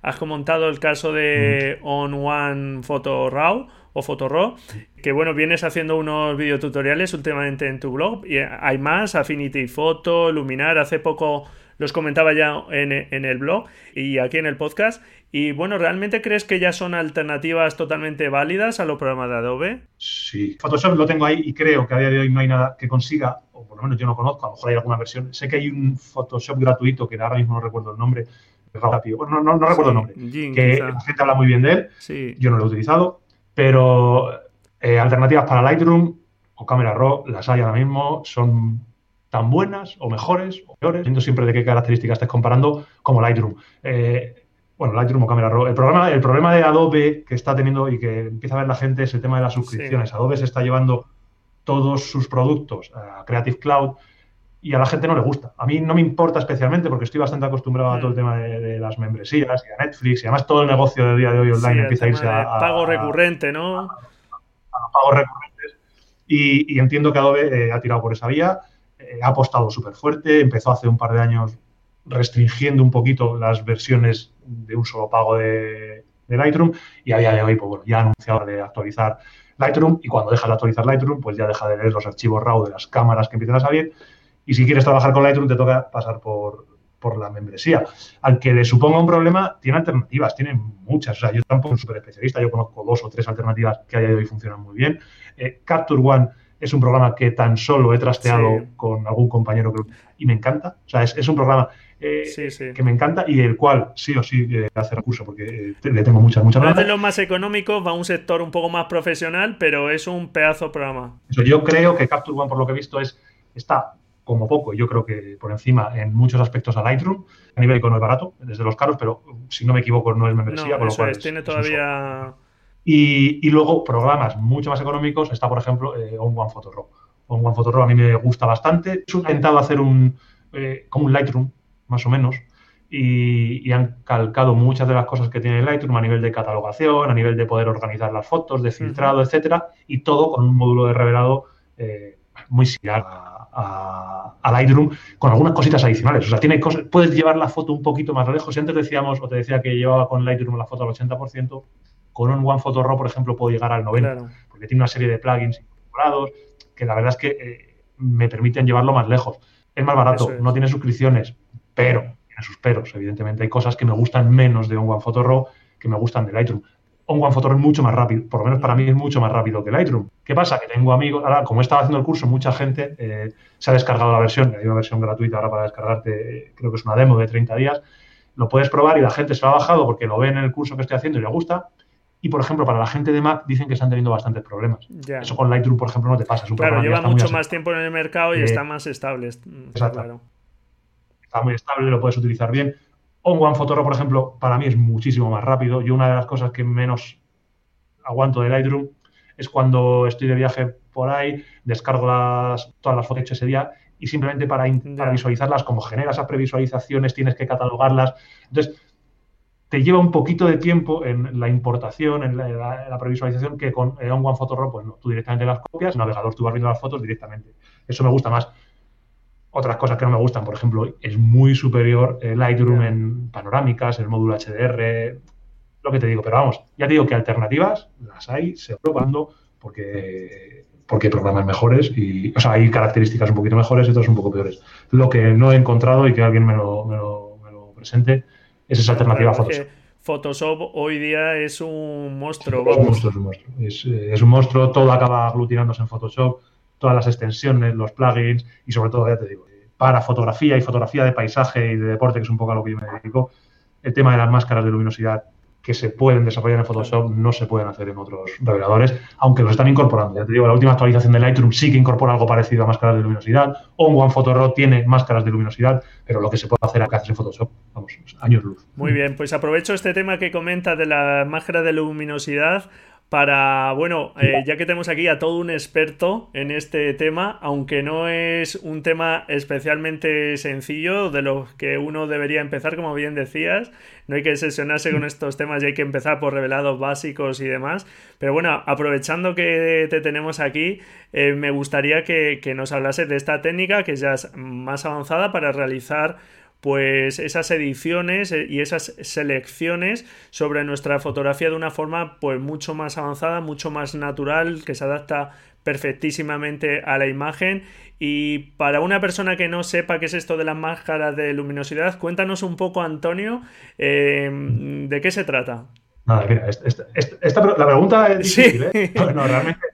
Has comentado el caso de On One Photo Raw o Photorow, que bueno, vienes haciendo unos videotutoriales últimamente en tu blog y hay más, Affinity Photo, Luminar, hace poco los comentaba ya en, el blog y aquí en el podcast. Y bueno, ¿realmente crees que ya son alternativas totalmente válidas a los programas de Adobe? Sí, Photoshop lo tengo ahí y creo que a día de hoy no hay nada que consiga, o por lo menos yo no conozco, a lo mejor hay alguna versión. Sé que hay un Photoshop gratuito que ahora mismo no recuerdo el nombre, no, no, no, recuerdo el nombre, que la gente habla muy bien de él. Sí. Yo no lo he utilizado. Pero eh, alternativas para Lightroom o Camera Raw las hay ahora mismo, son tan buenas o mejores o peores, dependiendo siempre de qué características estés comparando, como Lightroom. Eh, bueno, Lightroom o Camera Raw. El problema, el problema de Adobe que está teniendo y que empieza a ver la gente es el tema de las suscripciones. Adobe se está llevando todos sus productos a Creative Cloud y a la gente no le gusta. A mí no me importa especialmente porque estoy bastante acostumbrado a todo el mm. tema de, las membresías y a Netflix y además todo el negocio de día de hoy online empieza a irse a, pago recurrente, ¿no? A, pagos recurrentes. Y, entiendo que Adobe eh, ha tirado por esa vía, eh, ha apostado súper fuerte, empezó hace un par de años restringiendo un poquito las versiones de un solo pago de, Lightroom y a día de hoy pues, ya ha anunciado de actualizar Lightroom y cuando deja de actualizar Lightroom pues ya deja de leer los archivos RAW de las cámaras que empiezan a salir y si quieres trabajar con Lightroom, te toca pasar por, la membresía. Al que le suponga un problema, tiene alternativas, tiene muchas. O sea, yo tampoco soy súper especialista, yo conozco dos o tres alternativas que a día de hoy funcionan muy bien. Eh, Capture One es un programa que tan solo he trasteado con algún compañero y me encanta. O sea, es, un programa eh, que me encanta y el cual sí o sí eh, hace recurso porque le tengo muchas, muchas ganas. de los más económicos, va a un sector un poco más profesional, pero es un pedazo programa. yo creo que Capture One, por lo que he visto, es está como poco, yo creo que por encima en muchos aspectos a Lightroom. A nivel icono es barato, desde los caros, pero si no me equivoco no es membresía, con lo cual tiene todavía... y, luego programas mucho más económicos, está por ejemplo eh, On One Photo Raw. On One Photo Raw a mí me gusta bastante. He intentado hacer un, eh, como un Lightroom, más o menos, y, han calcado muchas de las cosas que tiene Lightroom a nivel de catalogación, a nivel de poder organizar las fotos, de filtrado, etcétera, y todo con un módulo de revelado eh, muy similar a, Lightroom, con algunas cositas adicionales. O sea, tiene cosas, puedes llevar la foto un poquito más lejos. Si antes decíamos, o te decía que llevaba con Lightroom la foto al 80%, con un One Photo Raw, por ejemplo, puedo llegar al 90%, porque tiene una serie de plugins incorporados que la verdad es que eh, me permiten llevarlo más lejos. Es más barato, no tiene suscripciones, pero tiene sus peros. Evidentemente hay cosas que me gustan menos de un One Photo Raw que me gustan de Lightroom. Un One Photo Raw es mucho más rápido, por lo menos para mí es mucho más rápido que Lightroom. ¿Qué pasa? Que tengo amigos, ahora como estaba haciendo el curso, mucha gente eh, se ha descargado la versión, hay una versión gratuita ahora para descargarte, creo que es una demo de 30 días, lo puedes probar y la gente se lo ha bajado porque lo ve en el curso que estoy haciendo y le gusta, y, por ejemplo, para la gente de Mac dicen que están teniendo bastantes problemas. Eso con Lightroom, por ejemplo, no te pasa. claro, lleva mucho más tiempo en el mercado y eh, está más estable. Exacto. Está muy estable, lo puedes utilizar bien. On One Photoro, por ejemplo, para mí es muchísimo más rápido. Yo una de las cosas que menos aguanto de Lightroom es cuando estoy de viaje por ahí, descargo las, todas las fotos ese día y simplemente para, para visualizarlas, como generas esas previsualizaciones, tienes que catalogarlas. Entonces, te lleva un poquito de tiempo en la importación, en la, previsualización, que con eh, On One Photo pues no, tú directamente las copias, el navegador tú vas viendo las fotos directamente. Eso me gusta más. Otras cosas que no me gustan, por ejemplo, es muy superior el Lightroom en panorámicas, el módulo HDR, lo que te digo, pero vamos, ya te digo que alternativas las hay, se probando, porque porque hay programas mejores y, o sea, hay características un poquito mejores y otras un poco peores. Lo que no he encontrado y que alguien me lo, me lo, me lo presente esa es alternativa a Photoshop. Photoshop hoy día es un monstruo. Es un monstruo, es un monstruo. Es, un monstruo, todo acaba aglutinándose en Photoshop, todas las extensiones, los plugins y sobre todo, ya te digo, para fotografía y fotografía de paisaje y de deporte, que es un poco a lo que yo me dedico, el tema de las máscaras de luminosidad que se pueden desarrollar en Photoshop no se pueden hacer en otros reveladores, aunque los están incorporando. Ya te digo, la última actualización de Lightroom sí que incorpora algo parecido a máscaras de luminosidad. O One Photo Raw tiene máscaras de luminosidad, pero lo que se puede hacer acá en Photoshop, vamos, años luz. Muy bien, pues aprovecho este tema que comenta de la máscara de luminosidad para, bueno, eh, ya que tenemos aquí a todo un experto en este tema, aunque no es un tema especialmente sencillo de los que uno debería empezar, como bien decías, no hay que sesionarse con estos temas y hay que empezar por revelados básicos y demás, pero bueno, aprovechando que te tenemos aquí, eh, me gustaría que, que nos hablases de esta técnica que ya es más avanzada para realizar pues esas ediciones eh, y esas selecciones sobre nuestra fotografía de una forma pues mucho más avanzada, mucho más natural, que se adapta perfectísimamente a la imagen y para una persona que no sepa qué es esto de las máscaras de luminosidad, cuéntanos un poco, Antonio, eh, de qué se trata. Mira, la pregunta es difícil, ¿eh? No, realmente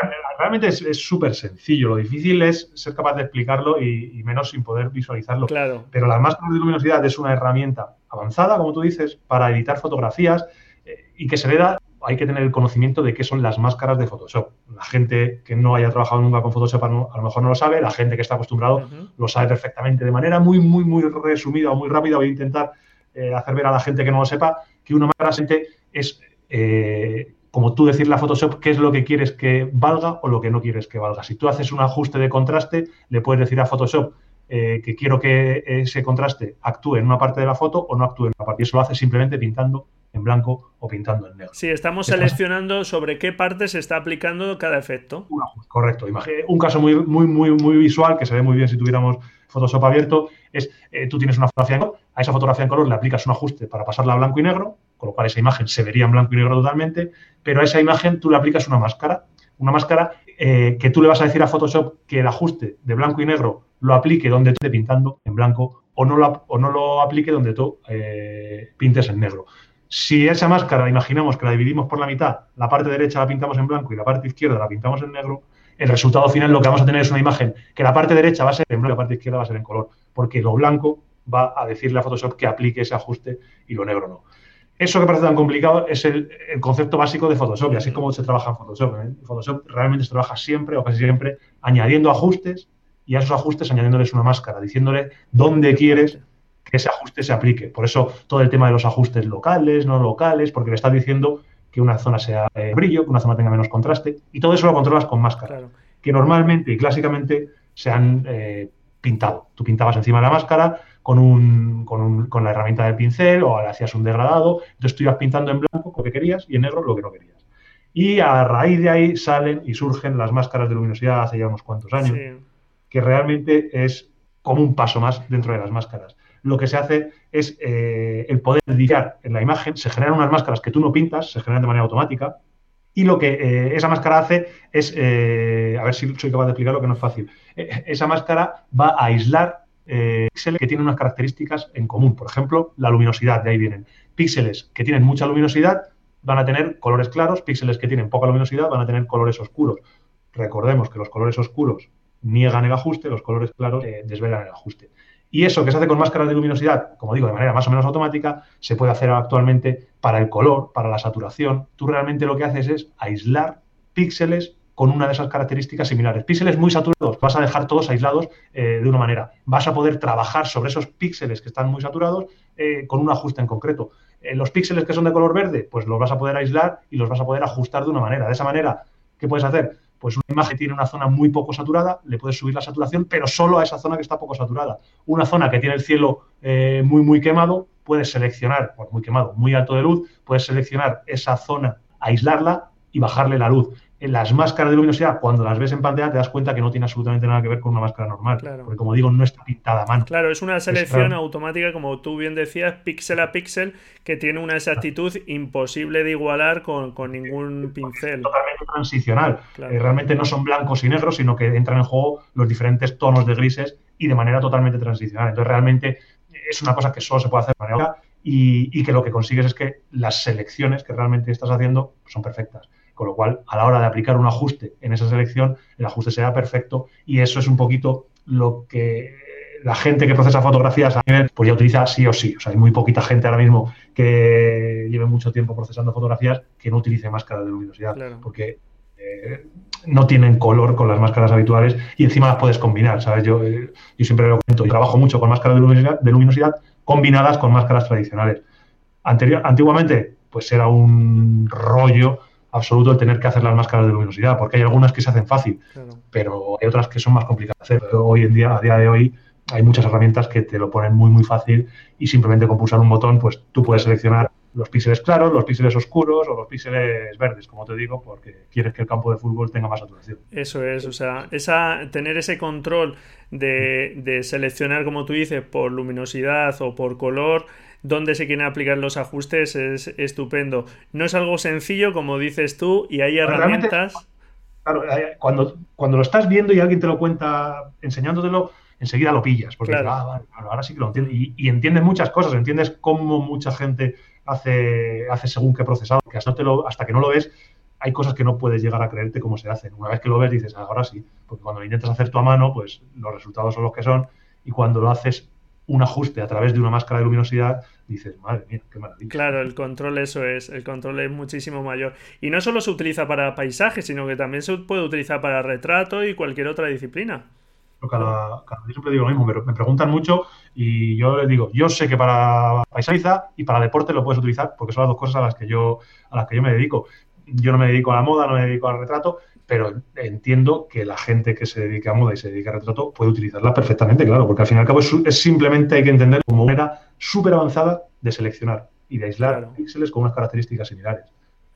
realmente es súper sencillo. Lo difícil es ser capaz de explicarlo y, menos sin poder visualizarlo. Claro. Pero la máscara de luminosidad es una herramienta avanzada, como tú dices, para editar fotografías eh, y que se le da hay que tener el conocimiento de qué son las máscaras de Photoshop. La gente que no haya trabajado nunca con Photoshop a lo mejor no lo sabe, la gente que está acostumbrado lo sabe perfectamente. De manera muy, muy, muy resumida o muy rápida voy a intentar eh, hacer ver a la gente que no lo sepa que una máscara es eh, como tú decirle a Photoshop qué es lo que quieres que valga o lo que no quieres que valga. Si tú haces un ajuste de contraste, le puedes decir a Photoshop eh, que quiero que ese contraste actúe en una parte de la foto o no actúe en una parte. Y eso lo hace simplemente pintando en blanco o pintando en negro. Sí, estamos seleccionando sobre qué parte se está aplicando cada efecto. correcto. Un caso muy, muy, muy, muy visual que se ve muy bien si tuviéramos Photoshop abierto es eh, tú tienes una fotografía en color, a esa fotografía en color le aplicas un ajuste para pasarla a blanco y negro, con lo cual esa imagen se vería en blanco y negro totalmente, pero a esa imagen tú le aplicas una máscara, una máscara eh, que tú le vas a decir a Photoshop que el ajuste de blanco y negro lo aplique donde tú estés pintando en blanco o no lo, o no lo aplique donde tú eh, pintes en negro. Si esa máscara, imaginamos que la dividimos por la mitad, la parte derecha la pintamos en blanco y la parte izquierda la pintamos en negro, el resultado final lo que vamos a tener es una imagen que la parte derecha va a ser en blanco y la parte izquierda va a ser en color, porque lo blanco va a decirle a Photoshop que aplique ese ajuste y lo negro no. Eso que parece tan complicado es el, concepto básico de Photoshop y así como se trabaja en Photoshop. ¿eh? Photoshop realmente se trabaja siempre o casi siempre añadiendo ajustes y a esos ajustes añadiéndoles una máscara, diciéndole dónde quieres que ese ajuste se aplique. Por eso todo el tema de los ajustes locales, no locales, porque le estás diciendo que una zona sea eh, brillo, que una zona tenga menos contraste, y todo eso lo controlas con máscara, que normalmente y clásicamente se han eh, pintado. Tú pintabas encima de la máscara con, un, con, con, la herramienta del pincel o hacías un degradado, entonces tú ibas pintando en blanco lo que querías y en negro lo que no querías. Y a raíz de ahí salen y surgen las máscaras de luminosidad hace ya unos cuantos años, que realmente es como un paso más dentro de las máscaras. Lo que se hace es eh, el poder editar en la imagen, se generan unas máscaras que tú no pintas, se generan de manera automática, y lo que eh, esa máscara hace es, eh, a ver si soy capaz de explicarlo, que no es fácil, esa máscara va a aislar píxeles que tienen unas características en común. Por ejemplo, la luminosidad, de ahí vienen. Píxeles que tienen mucha luminosidad van a tener colores claros, píxeles que tienen poca luminosidad van a tener colores oscuros. Recordemos que los colores oscuros niegan el ajuste, los colores claros eh, desvelan el ajuste. Y eso que se hace con máscaras de luminosidad, como digo, de manera más o menos automática, se puede hacer actualmente para el color, para la saturación. Tú realmente lo que haces es aislar píxeles con una de esas características similares. Píxeles muy saturados, vas a dejar todos aislados eh, de una manera. Vas a poder trabajar sobre esos píxeles que están muy saturados eh, con un ajuste en concreto. los píxeles que son de color verde, pues los vas a poder aislar y los vas a poder ajustar de una manera. De esa manera, ¿qué puedes hacer? Pues una imagen tiene una zona muy poco saturada, le puedes subir la saturación, pero solo a esa zona que está poco saturada. Una zona que tiene el cielo eh, muy, muy quemado, puedes seleccionar, pues muy quemado, muy alto de luz, puedes seleccionar esa zona, aislarla y bajarle la luz las máscaras de luminosidad, cuando las ves en pantalla, te das cuenta que no tiene absolutamente nada que ver con una máscara normal. Porque, como digo, no está pintada a mano. Claro, es una selección automática, como tú bien decías, píxel a píxel, que tiene una exactitud imposible de igualar con, ningún pincel. totalmente transicional. Eh, realmente no son blancos y negros, sino que entran en juego los diferentes tonos de grises y de manera totalmente transicional. Entonces, realmente es una cosa que solo se puede hacer de manera y, y que lo que consigues es que las selecciones que realmente estás haciendo son perfectas. Con lo cual, a la hora de aplicar un ajuste en esa selección, el ajuste sea perfecto y eso es un poquito lo que la gente que procesa fotografías a nivel, pues ya utiliza sí o sí. O sea, hay muy poquita gente ahora mismo que lleve mucho tiempo procesando fotografías que no utilice máscaras de luminosidad, porque eh, no tienen color con las máscaras habituales y encima las puedes combinar, ¿sabes? Yo, eh, yo siempre lo cuento, yo trabajo mucho con máscaras de luminosidad, de luminosidad combinadas con máscaras tradicionales. Anterior, antiguamente, pues era un rollo absoluto el tener que hacer las máscaras de luminosidad, porque hay algunas que se hacen fácil, pero hay otras que son más complicadas de hacer. Hoy en día, a día de hoy, hay muchas herramientas que te lo ponen muy, muy fácil y simplemente con pulsar un botón, pues tú puedes seleccionar los píxeles claros, los píxeles oscuros o los píxeles verdes, como te digo, porque quieres que el campo de fútbol tenga más saturación. Eso es, o sea, esa, tener ese control de, de seleccionar, como tú dices, por luminosidad o por color, dónde se quieren aplicar los ajustes es estupendo. No es algo sencillo, como dices tú, y hay herramientas. Claro, eh, cuando, cuando lo estás viendo y alguien te lo cuenta enseñándotelo, enseguida lo pillas, porque ah, ahora sí que lo entiendes. Y, entiendes muchas cosas, entiendes cómo mucha gente hace, hace según qué procesado, que hasta, hasta que no lo ves, hay cosas que no puedes llegar a creerte cómo se hacen. Una vez que lo ves, dices, ahora sí, porque cuando lo intentas hacer tú a mano, pues los resultados son los que son, y cuando lo haces un ajuste a través de una máscara de luminosidad, dices, madre mía, qué maravilla. Claro, el control eso es, el control es muchísimo mayor. Y no solo se utiliza para paisaje, sino que también se puede utilizar para retrato y cualquier otra disciplina. Cada, cada siempre digo lo mismo, me, me preguntan mucho y yo les digo, yo sé que para paisaje y para deporte lo puedes utilizar porque son las dos cosas a las que yo, a las que yo me dedico. Yo no me dedico a la moda, no me dedico al retrato, pero entiendo que la gente que se dedica a moda y se dedica a retrato puede utilizarla perfectamente, claro, porque al fin y al cabo es, simplemente hay que entender como una manera súper avanzada de seleccionar y de aislar píxeles con unas características similares.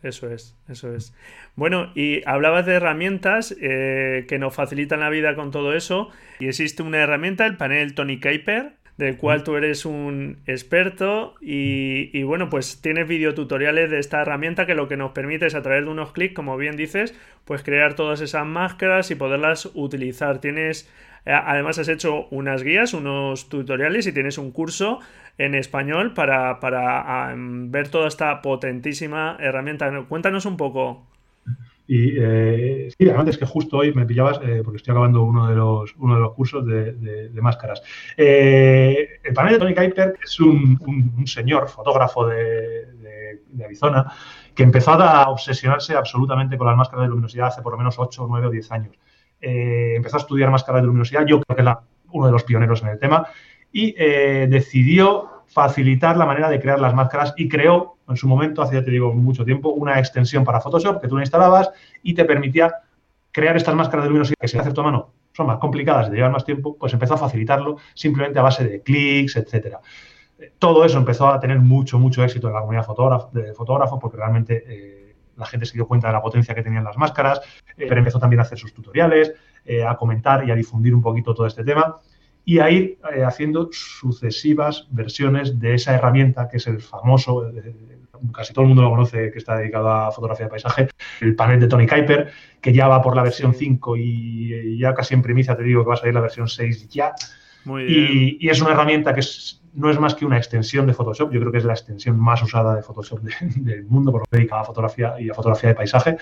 Eso es, eso es. Bueno, y hablabas de herramientas eh, que nos facilitan la vida con todo eso. Y existe una herramienta, el panel Tony Kuiper, del cual tú eres un experto y, bueno, pues tienes videotutoriales de esta herramienta que lo que nos permite es a través de unos clics, como bien dices, pues crear todas esas máscaras y poderlas utilizar. Tienes, además has hecho unas guías, unos tutoriales y tienes un curso en español para, para ver toda esta potentísima herramienta. Cuéntanos un poco. Y eh, sí, además es que justo hoy me pillabas, eh, porque estoy acabando uno de los, uno de los cursos de, máscaras. Eh, el panel de Tony Kuiper es un, señor fotógrafo de, Arizona que empezó a obsesionarse absolutamente con las máscaras de luminosidad hace por lo menos 8, 9 o 10 años. Empezó a estudiar máscaras de luminosidad, yo creo que era uno de los pioneros en el tema, y decidió facilitar la manera de crear las máscaras y creó en su momento, hace ya te digo mucho tiempo, una extensión para Photoshop que tú la instalabas y te permitía crear estas máscaras de luminosidad que se hace a tu mano son más complicadas, de llevar más tiempo, pues empezó a facilitarlo simplemente a base de clics, etcétera. Todo eso empezó a tener mucho, mucho éxito en la comunidad de fotógrafos porque realmente eh, la gente se dio cuenta de la potencia que tenían las máscaras, eh, pero empezó también a hacer sus tutoriales, eh, a comentar y a difundir un poquito todo este tema y a ir haciendo sucesivas versiones de esa herramienta que es el famoso, casi todo el mundo lo conoce, que está dedicado a fotografía de paisaje, el panel de Tony Kuiper, que ya va por la versión 5 y ya casi en primicia te digo que va a salir la versión 6 ya. Y, es una herramienta que no es más que una extensión de Photoshop. Yo creo que es la extensión más usada de Photoshop del mundo, por lo que a fotografía y a fotografía de paisaje,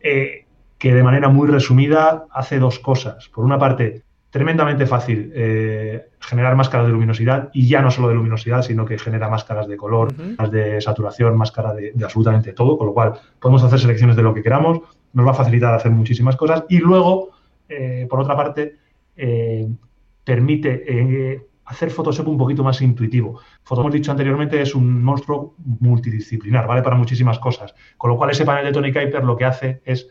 eh, que de manera muy resumida hace dos cosas. Por una parte, tremendamente fácil eh, generar máscaras de luminosidad y ya no solo de luminosidad, sino que genera máscaras de color, de saturación, máscara de, absolutamente todo, con lo cual podemos hacer selecciones de lo que queramos, nos va a facilitar hacer muchísimas cosas y luego, eh, por otra parte, permite hacer Photoshop un poquito más intuitivo. Como hemos dicho anteriormente, es un monstruo multidisciplinar, vale para muchísimas cosas. Con lo cual, ese panel de Tony Kuiper lo que hace es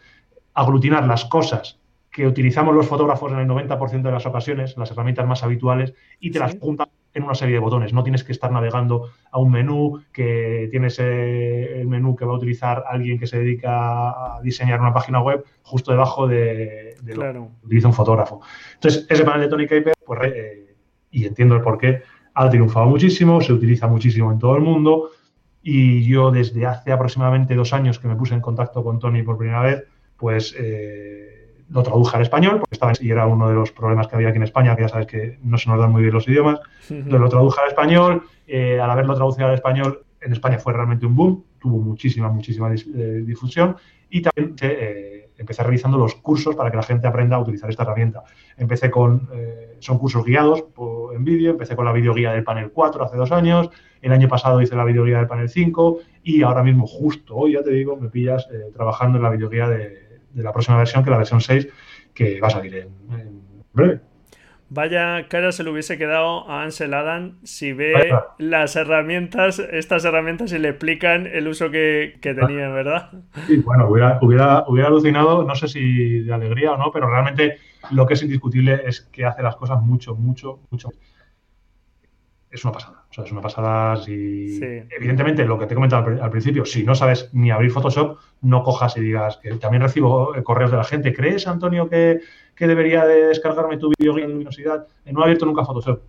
aglutinar las cosas que utilizamos los fotógrafos en el 90% de las ocasiones, las herramientas más habituales, y te las junta en una serie de botones. No tienes que estar navegando a un menú, que tienes eh, el menú que va a utilizar alguien que se dedica a diseñar una página web justo debajo de, lo que utiliza un fotógrafo. Entonons, ese panel de Tony Kuiper, pues, eh, y entiendo el por qué, ha triunfado muchísimo, se utiliza muchísimo en todo el mundo, y yo desde hace aproximadamente dos años que me puse en contacto con Tony por primera vez, pues... Eh, lo traduje al español, porque estaba y era uno de los problemas que había aquí en España, que ya sabes que no se nos dan muy bien los idiomas. Entonces lo traduje al español, eh, al haberlo traducido al español, en España fue realmente un boom, tuvo muchísima, muchísima eh, difusión y también eh, empecé realizando los cursos para que la gente aprenda a utilizar esta herramienta. Empecé con, son cursos guiados en vídeo, empecé con la videoguía del panel 4 hace dos años, el año pasado hice la videoguía del panel 5 y ahora mismo, justo hoy, ya te digo, me pillas trabajando en la videoguía de, de la próxima versión, que la versión 6, que va a salir en, breve. Vaya cara se le hubiese quedado a Ansel Adam si ve las herramientas, estas herramientas y le explican el uso que, que tenía, ¿verdad? Sí, bueno, hubiera, hubiera, hubiera alucinado, no sé si de alegría o no, pero realmente lo que es indiscutible es que hace las cosas mucho, mucho, mucho. Es una pasada. O sea, es una pasada si... Evidentemente, lo que te he comentado al, principio, si no sabes ni abrir Photoshop, no cojas y digas, que también recibo eh, correos de la gente, ¿crees, Antonio, que, debería de descargarme tu vídeo en luminosidad? No he abierto nunca Photoshop.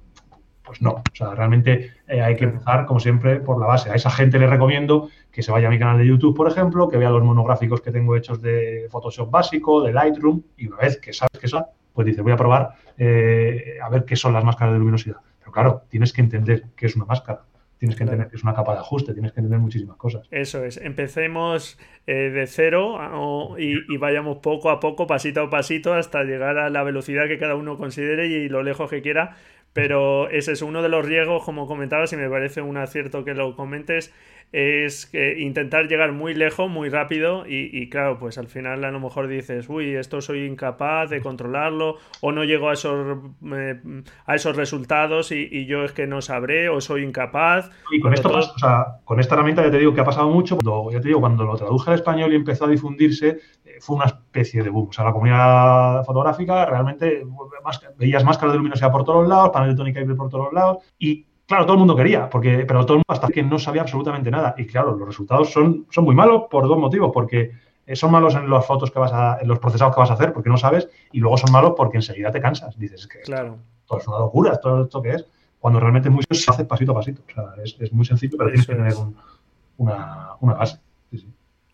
Pues no, o sea, realmente eh, hay que empezar, como siempre, por la base. A esa gente le recomiendo que se vaya a mi canal de YouTube, por ejemplo, que vea los monográficos que tengo hechos de Photoshop básico, de Lightroom, y una vez que sabes que son, pues dices, voy a probar eh, a ver qué son las máscaras de luminosidad claro, tienes que entender qué es una máscara. Tienes que entender que es una capa de ajuste, tienes que entender muchísimas cosas. Eso es, empecemos eh, de cero y, vayamos poco a poco, pasito a pasito, hasta llegar a la velocidad que cada uno considere y lo lejos que quiera. Pero ese es uno de los riesgos, como comentabas, y me parece un acierto que lo comentes, es que intentar llegar muy lejos, muy rápido y, claro, pues al final a lo mejor dices, uy, esto soy incapaz de controlarlo o no llego a esos, eh, a esos resultados y, yo es que no sabré o soy incapaz. Y con esto o sea, con esta herramienta ya te digo que ha pasado mucho, cuando, ya te digo, cuando lo traduje al español y empezó a difundirse, eh, fue una especie de boom. O sea, la comunidad fotográfica realmente veías máscaras de luminosidad por todos lados, paneles de tónica y por todos lados y Claro, todo el mundo quería, porque, pero todo el mundo hasta que no sabía absolutamente nada. Y claro, los resultados son, son muy malos por dos motivos, porque eh, son malos en las fotos que vas a, en los procesados que vas a hacer, porque no sabes, y luego son malos porque enseguida te cansas. Dices que claro. todo es una locura, todo esto que es, cuando realmente es muy se hace pasito a pasito. O sea, es, muy sencillo, pero tienes que tener una, una, base.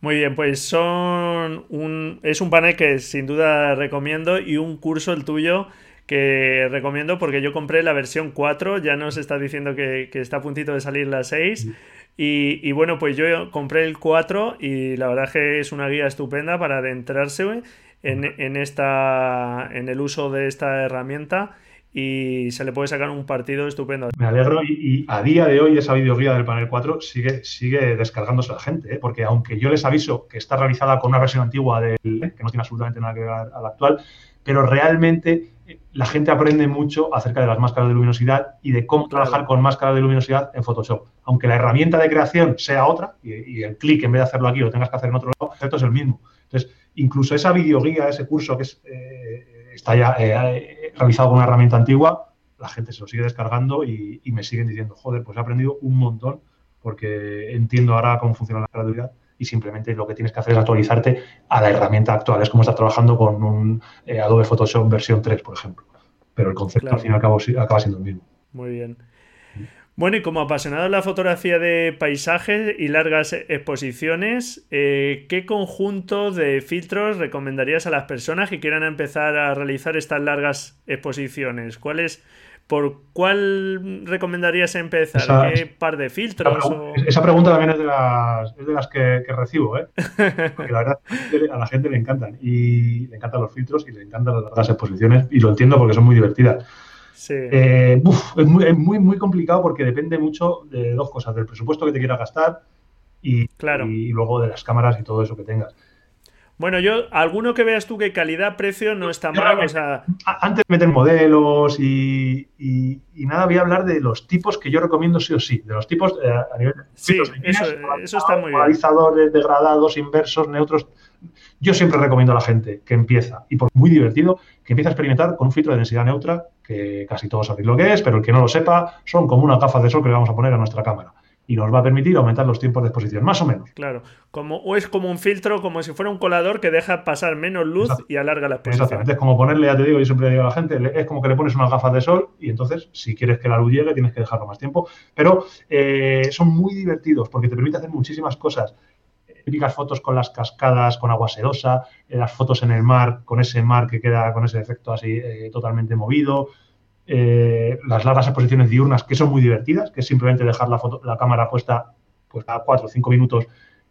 Muy bien, pues son un, es un panel que sin duda recomiendo y un curso el tuyo que recomiendo porque yo compré la versión 4, ya nos está diciendo que, está a puntito de salir la 6. Y, bueno, pues yo compré el 4 y la verdad que es una guía estupenda para adentrarse en, en, esta, en el uso de esta herramienta y se le puede sacar un partido estupendo. Me alegro y, a día de hoy esa videoguía del panel 4 sigue, sigue descargándose la gente, ¿eh? porque aunque yo les aviso que está realizada con una versión antigua del que no tiene absolutamente nada que ver a la actual, pero realmente la gente aprende mucho acerca de las máscaras de luminosidad y de cómo trabajar con máscaras de luminosidad en Photoshop. Aunque la herramienta de creación sea otra y, el clic en vez de hacerlo aquí lo tengas que hacer en otro lado, el efecto es el mismo. Entonces, incluso esa videoguía, ese curso que eh, está ya eh, realizado con una herramienta antigua, la gente se lo sigue descargando y, me siguen diciendo, joder, pues he aprendido un montón porque entiendo ahora cómo funciona la creatividad y simplemente lo que tienes que hacer es actualizarte a la herramienta actual. Es como estar trabajando con un eh, Adobe Photoshop versión 3, por ejemplo. Pero el concepto al fin y al cabo acaba siendo el mismo. Muy bien. Bueno, y como apasionado de la fotografía de paisajes y largas exposiciones, eh, ¿qué conjunto de filtros recomendarías a las personas que quieran empezar a realizar estas largas exposiciones? ¿Cuáles ¿Por cuál recomendarías empezar? ¿Qué par de filtros? Esa, pregunta también es de las, que, recibo, ¿eh? Porque la verdad a la gente le encantan. Y le encantan los filtros y le encantan las exposiciones. Y lo entiendo porque son muy divertidas. Sí. Eh, es, muy, muy, complicado porque depende mucho de dos cosas: del presupuesto que te quieras gastar y, y luego de las cámaras y todo eso que tengas. Bueno, yo, alguno que veas tú que calidad-precio no está mal, o sea... Antes de meter modelos y, nada, voy a hablar de los tipos que yo recomiendo sí o sí, de los tipos eh, a nivel... Sí, eso, está muy bien. Degradados, inversos, neutros... Yo siempre recomiendo a la gente que empieza, y por muy divertido, que empiece a experimentar con un filtro de densidad neutra, que casi todos sabéis lo que es, pero el que no lo sepa, son como unas gafas de sol que le vamos a poner a nuestra cámara y nos va a permitir aumentar los tiempos de exposición, más o menos. Claro, como, o es como un filtro, como si fuera un colador que deja pasar menos luz y alarga la exposición. Exactamente, es como ponerle, ya te digo, yo siempre digo a la gente, es como que le pones unas gafas de sol y entonces, si quieres que la luz llegue, tienes que dejarlo más tiempo. Pero eh, son muy divertidos porque te permite hacer muchísimas cosas. Típicas fotos con las cascadas, con agua sedosa, eh, las fotos en el mar, con ese mar que queda con ese efecto así eh, totalmente movido. Eh, las largas exposiciones diurnas, que son muy divertidas, que es simplemente dejar la, foto, la cámara puesta pues, a 4 o 5 minutos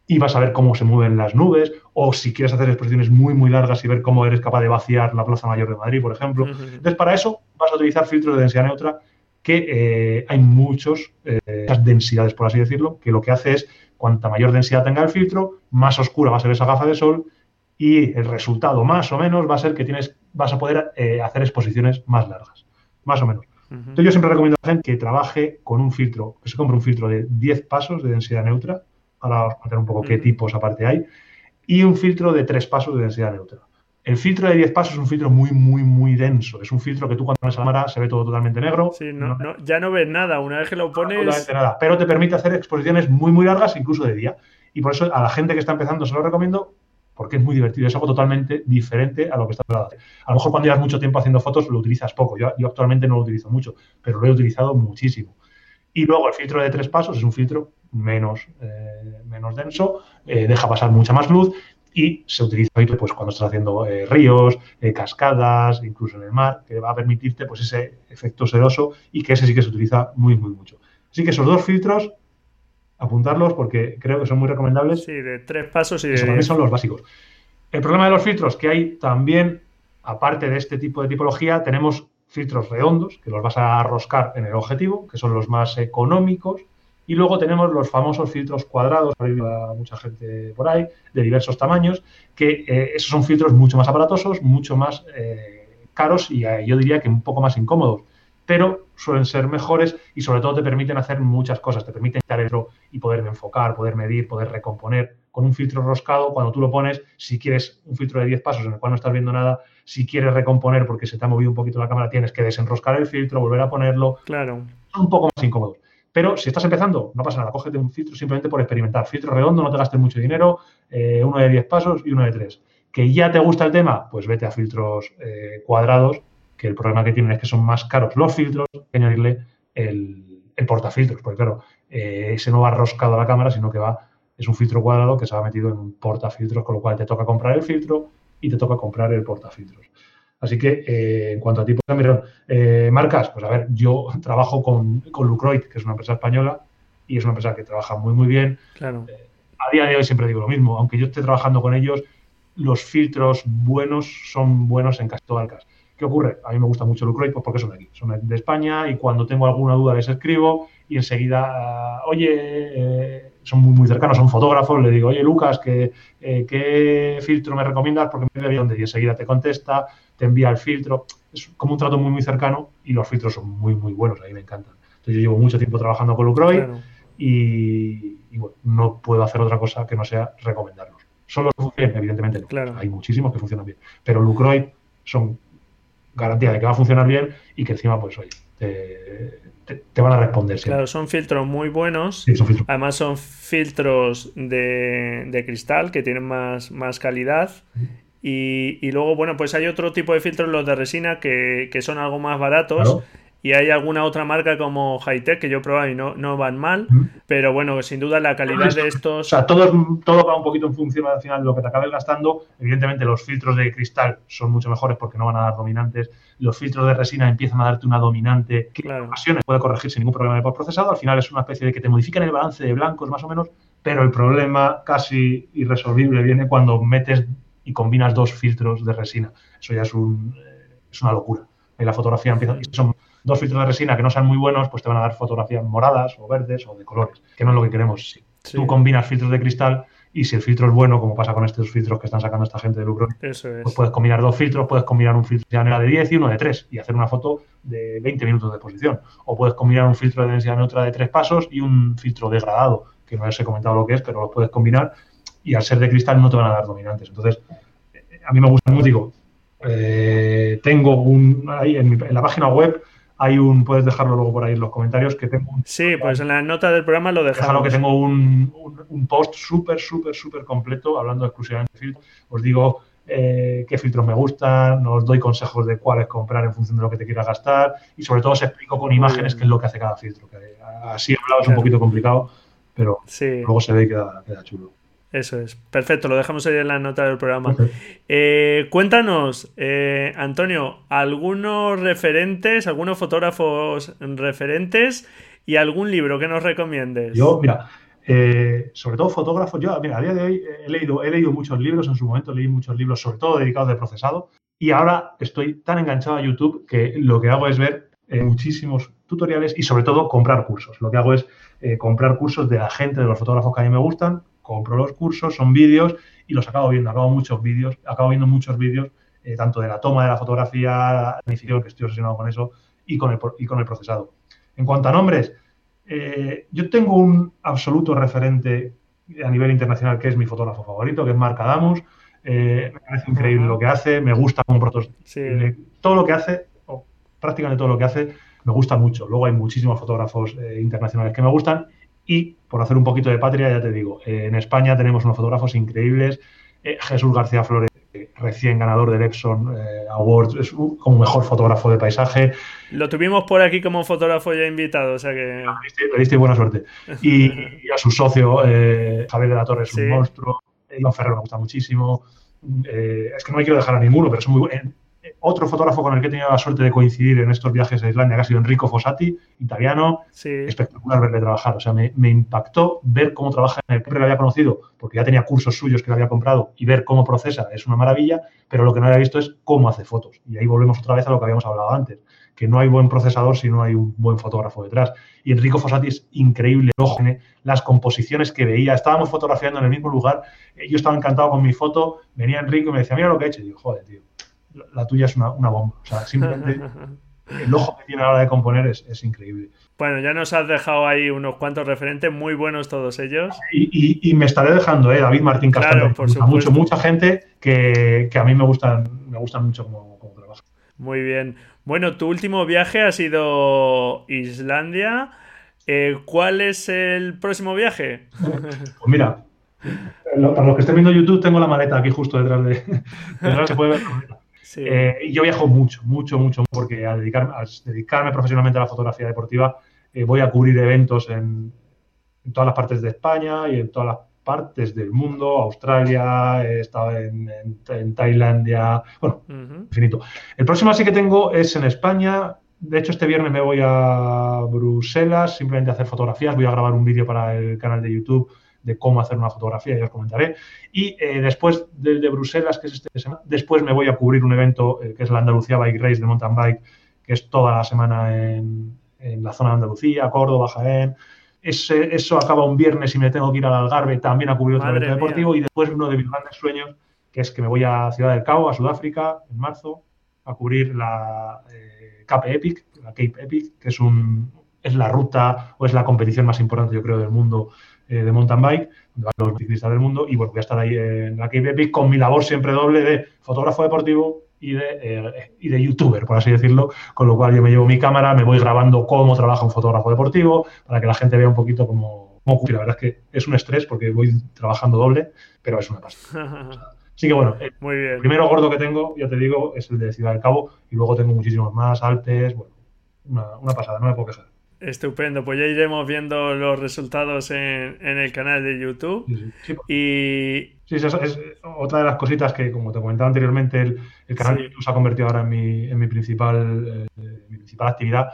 y vas a ver cómo se mueven las nubes, o si quieres hacer exposiciones muy, muy largas y ver cómo eres capaz de vaciar la Plaza Mayor de Madrid, por ejemplo. Entonces, para eso vas a utilizar filtros de densidad neutra, que eh, hay muchos, eh, densidades, por así decirlo, que lo que hace es, cuanta mayor densidad tenga el filtro, más oscura va a ser esa gafa de sol y el resultado, más o menos, va a ser que tienes, vas a poder hacer exposiciones más largas más o menos. Entonces yo siempre recomiendo a la gente que trabaje con un filtro, que se compre un filtro de 10 pasos de densidad neutra, para os un poco qué tipos aparte hay, y un filtro de 3 pasos de densidad neutra. El filtro de 10 pasos es un filtro muy, muy, muy denso. Es un filtro que tú cuando pones la cámara se ve todo totalmente negro. Sí, no, ya no ves nada. Una vez que lo pones. Absolutamente nada. Pero te permite hacer exposiciones muy, muy largas, incluso de día. Y por eso a la gente que está empezando se lo recomiendo porque es muy divertido, es algo totalmente diferente a lo que está haciendo. A lo mejor cuando llevas mucho tiempo haciendo fotos lo utilizas poco, yo, actualmente no lo utilizo mucho, pero lo he utilizado muchísimo. Y luego el filtro de tres pasos es un filtro menos, eh, menos denso, eh, deja pasar mucha más luz y se utiliza pues, cuando estás haciendo eh, ríos, cascadas, incluso en el mar, que va a permitirte pues, ese efecto sedoso y que ese sí que se utiliza muy, muy mucho. Así que esos dos filtros apuntarlos porque creo que son muy recomendables. Sí, de tres pasos y de... Eso son los básicos. El problema de los filtros que hay también, aparte de este tipo de tipología, tenemos filtros redondos que los vas a arroscar en el objetivo, que son los más económicos. Y luego tenemos los famosos filtros cuadrados, hay mucha gente por ahí, de diversos tamaños, que eh, esos son filtros mucho más aparatosos, mucho más eh, caros y eh, yo diría que un poco más incómodos pero suelen ser mejores y sobre todo te permiten hacer muchas cosas, te permiten estar dentro y poder enfocar, poder medir, poder recomponer. Con un filtro roscado, cuando tú lo pones, si quieres un filtro de 10 pasos en el cual no estás viendo nada, si quieres recomponer porque se te ha movido un poquito la cámara, tienes que desenroscar el filtro, volver a ponerlo. Claro. Un poco más incómodos. Pero si estás empezando, no pasa nada, cógete un filtro simplemente por experimentar. Filtro redondo, no te gastes mucho dinero, eh, uno de 10 pasos y uno de 3. ¿Que ya te gusta el tema? Pues vete a filtros eh, cuadrados que el problema que tienen es que son más caros los filtros que añadirle el, portafiltros, porque claro, eh, ese no va roscado a la cámara, sino que va, es un filtro cuadrado que se va metido en un portafiltros, con lo cual te toca comprar el filtro y te toca comprar el portafiltros. Así que eh, en cuanto a tipos de eh, marcas, pues a ver, yo trabajo con, con Lucroid, que es una empresa española y es una empresa que trabaja muy, muy bien. Claro. a día de hoy siempre digo lo mismo, aunque yo esté trabajando con ellos, los filtros buenos son buenos en casi todas las ¿Qué ocurre? A mí me gusta mucho Lucroid pues porque son de aquí, son de España y cuando tengo alguna duda les escribo y enseguida, oye, eh, son muy, muy cercanos, son fotógrafos, le digo, oye Lucas, ¿qué, eh, ¿qué filtro me recomiendas? Porque me ve donde y enseguida te contesta, te envía el filtro. Es como un trato muy, muy cercano y los filtros son muy, muy buenos, a mí me encantan. Entonces yo llevo mucho tiempo trabajando con Lucroid y, bueno, no puedo hacer otra cosa que no sea recomendarlos. Solo funcionan, evidentemente no. Claro. Hay muchísimos que funcionan bien, pero Lucroid son garantía de que va a funcionar bien y que encima, pues oye, te, van a responder. Siempre. Claro, son filtros muy buenos. Además son filtros de, cristal que tienen más, más calidad. Y, luego, bueno, pues hay otro tipo de filtros, los de resina, que, son algo más baratos. Y hay alguna otra marca como Hightech que yo he probado y no, no van mal. Pero bueno, sin duda la calidad de estos. O sea, todo, todo va un poquito en función al final de lo que te acabes gastando. Evidentemente, los filtros de cristal son mucho mejores porque no van a dar dominantes. Los filtros de resina empiezan a darte una dominante que en ocasiones puede corregir sin ningún problema de postprocesado. Al final es una especie de que te modifican el balance de blancos más o menos. Pero el problema casi irresolvible viene cuando metes y combinas dos filtros de resina. Eso ya es, un, eh, es una locura. Y la fotografía empieza. Son dos filtros de resina que no sean muy buenos, pues te van a dar fotografías moradas o verdes o de colores, que no es lo que queremos. Si tú combinas filtros de cristal y si el filtro es bueno, como pasa con estos filtros que están sacando esta gente de lucro, pues puedes combinar dos filtros, puedes combinar un filtro de densidad de 10 y uno de 3 y hacer una foto de 20 minutos de exposición. O puedes combinar un filtro de densidad neutra de 3 pasos y un filtro degradado, que no les he comentado lo que es, pero lo puedes combinar y al ser de cristal no te van a dar dominantes. Entonces, a mí me gusta mucho, digo, eh, tengo un, ahí en, en la página web hay un, puedes dejarlo luego por ahí en los comentarios, que tengo Sí, pues en la nota del programa lo dejamos. Déjalo que tengo un, un, post súper, súper, súper completo hablando exclusivamente de filtros. Os digo eh, qué filtros me gustan, os doy consejos de cuáles comprar en función de lo que te quieras gastar y sobre todo os explico con imágenes qué es lo que hace cada filtro. Que así hablado es un poquito complicado, pero luego se ve y queda chulo. Eso es. Perfecto, lo dejamos ahí en la nota del programa. Eh, cuéntanos, eh, Antonio, algunos referentes, algunos fotógrafos referentes y algún libro que nos recomiendes. Yo, mira, eh, sobre todo fotógrafos, yo, mira, a día de hoy he leído, he leído muchos libros, en su momento leí muchos libros, sobre todo dedicados de procesado, y ahora estoy tan enganchado a YouTube que lo que hago es ver muchísimos tutoriales y sobre todo comprar cursos. Lo que hago es comprar cursos de la gente, de los fotógrafos que a mí me gustan, compro los cursos, son vídeos y los acabo viendo, acabo muchos vídeos, acabo viendo muchos vídeos, eh, tanto de la toma de la fotografía, la edición, que estoy obsesionado con eso, y con el, y con el procesado. En cuanto a nombres, eh, yo tengo un absoluto referente a nivel internacional que es mi fotógrafo favorito, que es Marc Adamus. Eh, me parece increíble lo que hace, me gusta como protos... Todo lo que hace, o prácticamente todo lo que hace, me gusta mucho. Luego hay muchísimos fotógrafos internacionales que me gustan y por hacer un poquito de patria, ya te digo, eh, en España tenemos unos fotógrafos increíbles. Eh, Jesús García Flores, recién ganador del Epson eh, Awards, es como mejor fotógrafo de paisaje. Lo tuvimos por aquí como fotógrafo ya invitado, o sea que. Le diste, buena suerte. Y, a su socio, Javier de la Torre, es un monstruo. Iván Ferrer me gusta muchísimo. es que no me quiero dejar a ninguno, pero son muy buenos otro fotógrafo con el que he tenido la suerte de coincidir en estos viajes a Islandia, que ha sido Enrico Fossati, italiano, espectacular verle trabajar. O sea, me, impactó ver cómo trabaja en el que lo había conocido, porque ya tenía cursos suyos que le había comprado, y ver cómo procesa es una maravilla, pero lo que no había visto es cómo hace fotos. Y ahí volvemos otra vez a lo que habíamos hablado antes, que no hay buen procesador si no hay un buen fotógrafo detrás. Y Enrico Fossati es increíble, las composiciones que veía. Estábamos fotografiando en el mismo lugar, yo estaba encantado con mi foto, venía Enrico y me decía, mira lo que he hecho. Y digo, joder, tío la tuya es una, bomba. O sea, simplemente el ojo que tiene a la hora de componer es, increíble. Bueno, ya nos has dejado ahí unos cuantos referentes, muy buenos todos ellos. Y, me estaré dejando, ¿eh? David Martín Castaño. mucho, mucha gente que, a mí me gustan, me gustan mucho como, como trabaja. Muy bien. Bueno, tu último viaje ha sido Islandia. Eh, ¿Cuál es el próximo viaje? Pues mira, para los que estén viendo YouTube, tengo la maleta aquí justo detrás de. detrás se puede ver eh, yo viajo mucho, mucho, mucho, porque al, dedicarme profesionalmente a la fotografía deportiva, eh, voy a cubrir eventos en, todas las partes de España y en todas las partes del mundo, Australia, he estado en, Tailandia, bueno, infinito. El próximo así que tengo es en España. De hecho, este viernes me voy a Bruselas simplemente a hacer fotografías. Voy a grabar un vídeo para el canal de YouTube de cómo hacer una fotografía, ya os comentaré. Y eh, después del de Bruselas, que es este semana, después me voy a cubrir un evento eh, que es la Andalucía Bike Race de mountain bike, que es toda la semana en, la zona de Andalucía, Córdoba, Jaén. Ese, eso acaba un viernes y me tengo que ir al Algarve también a cubrir otro evento deportivo. Y después uno de mis grandes sueños, que es que me voy a Ciudad del Cabo, a Sudáfrica, en marzo, a cubrir la eh, Cape Epic, la Cape Epic, que es un, es la ruta o es la competición más importante, yo creo, del mundo eh, de mountain bike, donde van los ciclistas del mundo, y bueno, voy a estar ahí en la Cape Epic con mi labor siempre doble de fotógrafo deportivo y de, eh, y de youtuber, por así decirlo, con lo cual yo me llevo mi cámara, me voy grabando cómo trabaja un fotógrafo deportivo, para que la gente vea un poquito cómo, cómo La verdad es que es un estrés porque voy trabajando doble, pero es una pasada. Así que bueno, el primero gordo que tengo, ya te digo, es el de Ciudad del Cabo y luego tengo muchísimos más, Alpes, bueno, una, pasada, no me puedo quejar. Estupendo, pues ya iremos viendo los resultados en, el canal de YouTube. Sí, sí, y... sí es, otra de las cositas que, como te comentaba anteriormente, el, canal de YouTube se ha convertido ahora en mi, en mi, principal, eh, mi principal actividad.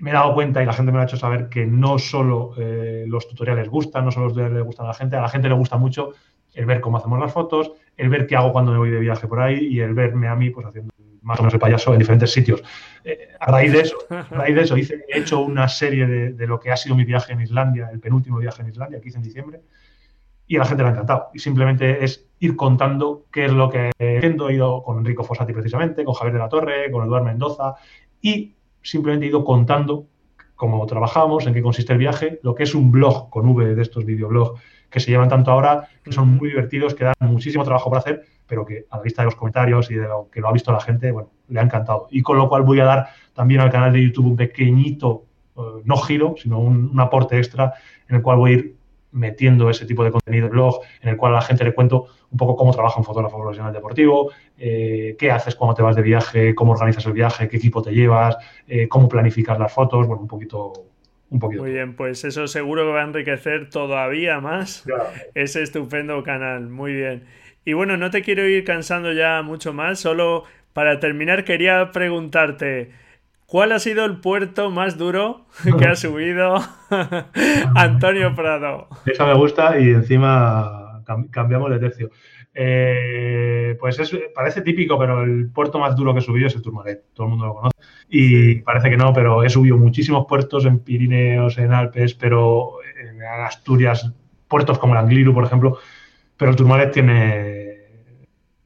Me he dado cuenta y la gente me ha hecho saber que no solo eh, los tutoriales gustan, no solo los tutoriales le gustan a la gente, a la gente le gusta mucho el ver cómo hacemos las fotos, el ver qué hago cuando me voy de viaje por ahí y el verme a mí pues haciendo más o menos el payaso en diferentes sitios. Eh, a, raíz de eso, a raíz de eso he hecho una serie de, lo que ha sido mi viaje en Islandia, el penúltimo viaje en Islandia, que hice en diciembre, y a la gente le ha encantado. Y simplemente es ir contando qué es lo que He ido con Enrico Fossati precisamente, con Javier de la Torre, con Eduardo Mendoza, y simplemente he ido contando cómo trabajamos, en qué consiste el viaje, lo que es un blog con V de estos videoblogs que se llevan tanto ahora, que son muy divertidos, que dan muchísimo trabajo para hacer, pero que a la vista de los comentarios y de lo que lo ha visto la gente, bueno, le ha encantado. Y con lo cual voy a dar también al canal de YouTube un pequeñito, eh, no giro, sino un, aporte extra en el cual voy a ir metiendo ese tipo de contenido de blog, en el cual a la gente le cuento un poco cómo trabaja un fotógrafo profesional deportivo, eh, qué haces cuando te vas de viaje, cómo organizas el viaje, qué equipo te llevas, eh, cómo planificas las fotos, bueno, un poquito muy bien, pues eso seguro que va a enriquecer todavía más ese estupendo canal. Muy bien. Y bueno, no te quiero ir cansando ya mucho más, solo para terminar quería preguntarte, ¿cuál ha sido el puerto más duro que ha subido Antonio Prado? Esa me gusta y encima cambiamos de tercio. Eh, pues es, parece típico, pero el puerto más duro que he subido es el Tourmalet. Todo el mundo lo conoce. Y parece que no, pero he subido muchísimos puertos en Pirineos, en Alpes, pero en Asturias, puertos como el Angliru, por ejemplo. Pero el Tourmalet tiene.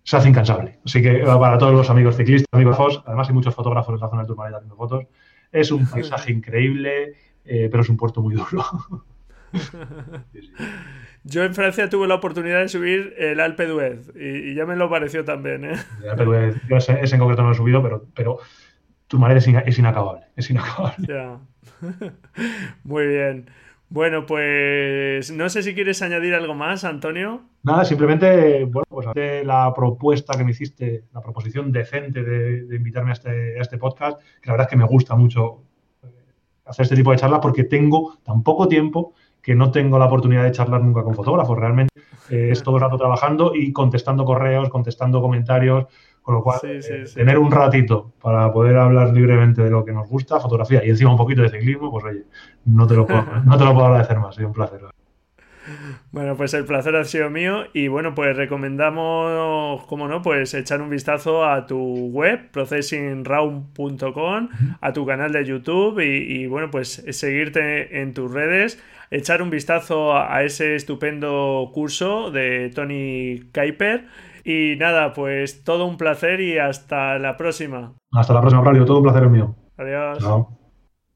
se hace incansable. Así que para todos los amigos ciclistas, amigos FOS, además hay muchos fotógrafos en la zona del Tourmalet haciendo fotos. Es un paisaje increíble, eh, pero es un puerto muy duro. Yo en Francia tuve la oportunidad de subir el Alpe d'Huez y, ya me lo pareció también. ¿eh? El Alpe d'Huez, yo ese, en concreto no lo he subido, pero, pero tu madre es, es inacabable. Es inacabable. Ya. Muy bien. Bueno, pues no sé si quieres añadir algo más, Antonio. Nada, simplemente, bueno, pues la propuesta que me hiciste, la proposición decente de, invitarme a este, a este podcast, que la verdad es que me gusta mucho eh, hacer este tipo de charlas porque tengo tan poco tiempo que no tengo la oportunidad de charlar nunca con fotógrafos. Realmente eh, es todo el rato trabajando y contestando correos, contestando comentarios, con lo cual eh, tener un ratito para poder hablar libremente de lo que nos gusta, fotografía y encima un poquito de ciclismo, pues oye, no te lo puedo, no te lo puedo agradecer más, es un placer. Bueno, pues el placer ha sido mío y bueno, pues recomendamos, como no, pues echar un vistazo a tu web, processinground.com, a tu canal de YouTube y, bueno, pues seguirte en tus redes, echar un vistazo a, ese estupendo curso de Tony Kuiper y nada, pues todo un placer y hasta la próxima. Hasta la próxima, Radio, todo un placer mío. Adiós.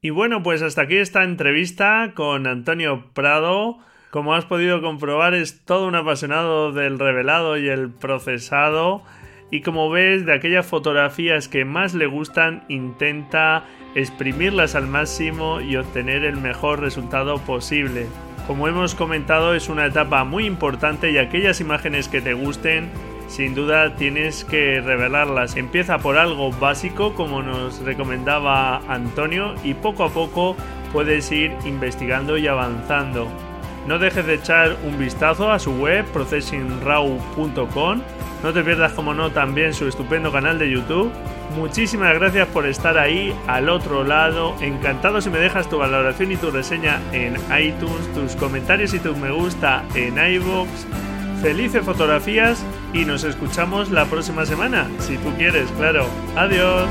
Y bueno, pues hasta aquí esta entrevista con Antonio Prado como has podido comprobar, es todo un apasionado del revelado y el procesado. Y como ves, de aquellas fotografías que más le gustan, intenta exprimirlas al máximo y obtener el mejor resultado posible. Como hemos comentado, es una etapa muy importante y aquellas imágenes que te gusten, sin duda tienes que revelarlas. Empieza por algo básico, como nos recomendaba Antonio, y poco a poco puedes ir investigando y avanzando. No dejes de echar un vistazo a su web processingraw.com. No te pierdas, como no, también su estupendo canal de YouTube. Muchísimas gracias por estar ahí al otro lado. Encantado si me dejas tu valoración y tu reseña en iTunes, tus comentarios y tu me gusta en iVoox. Felices fotografías y nos escuchamos la próxima semana, si tú quieres, claro. Adiós.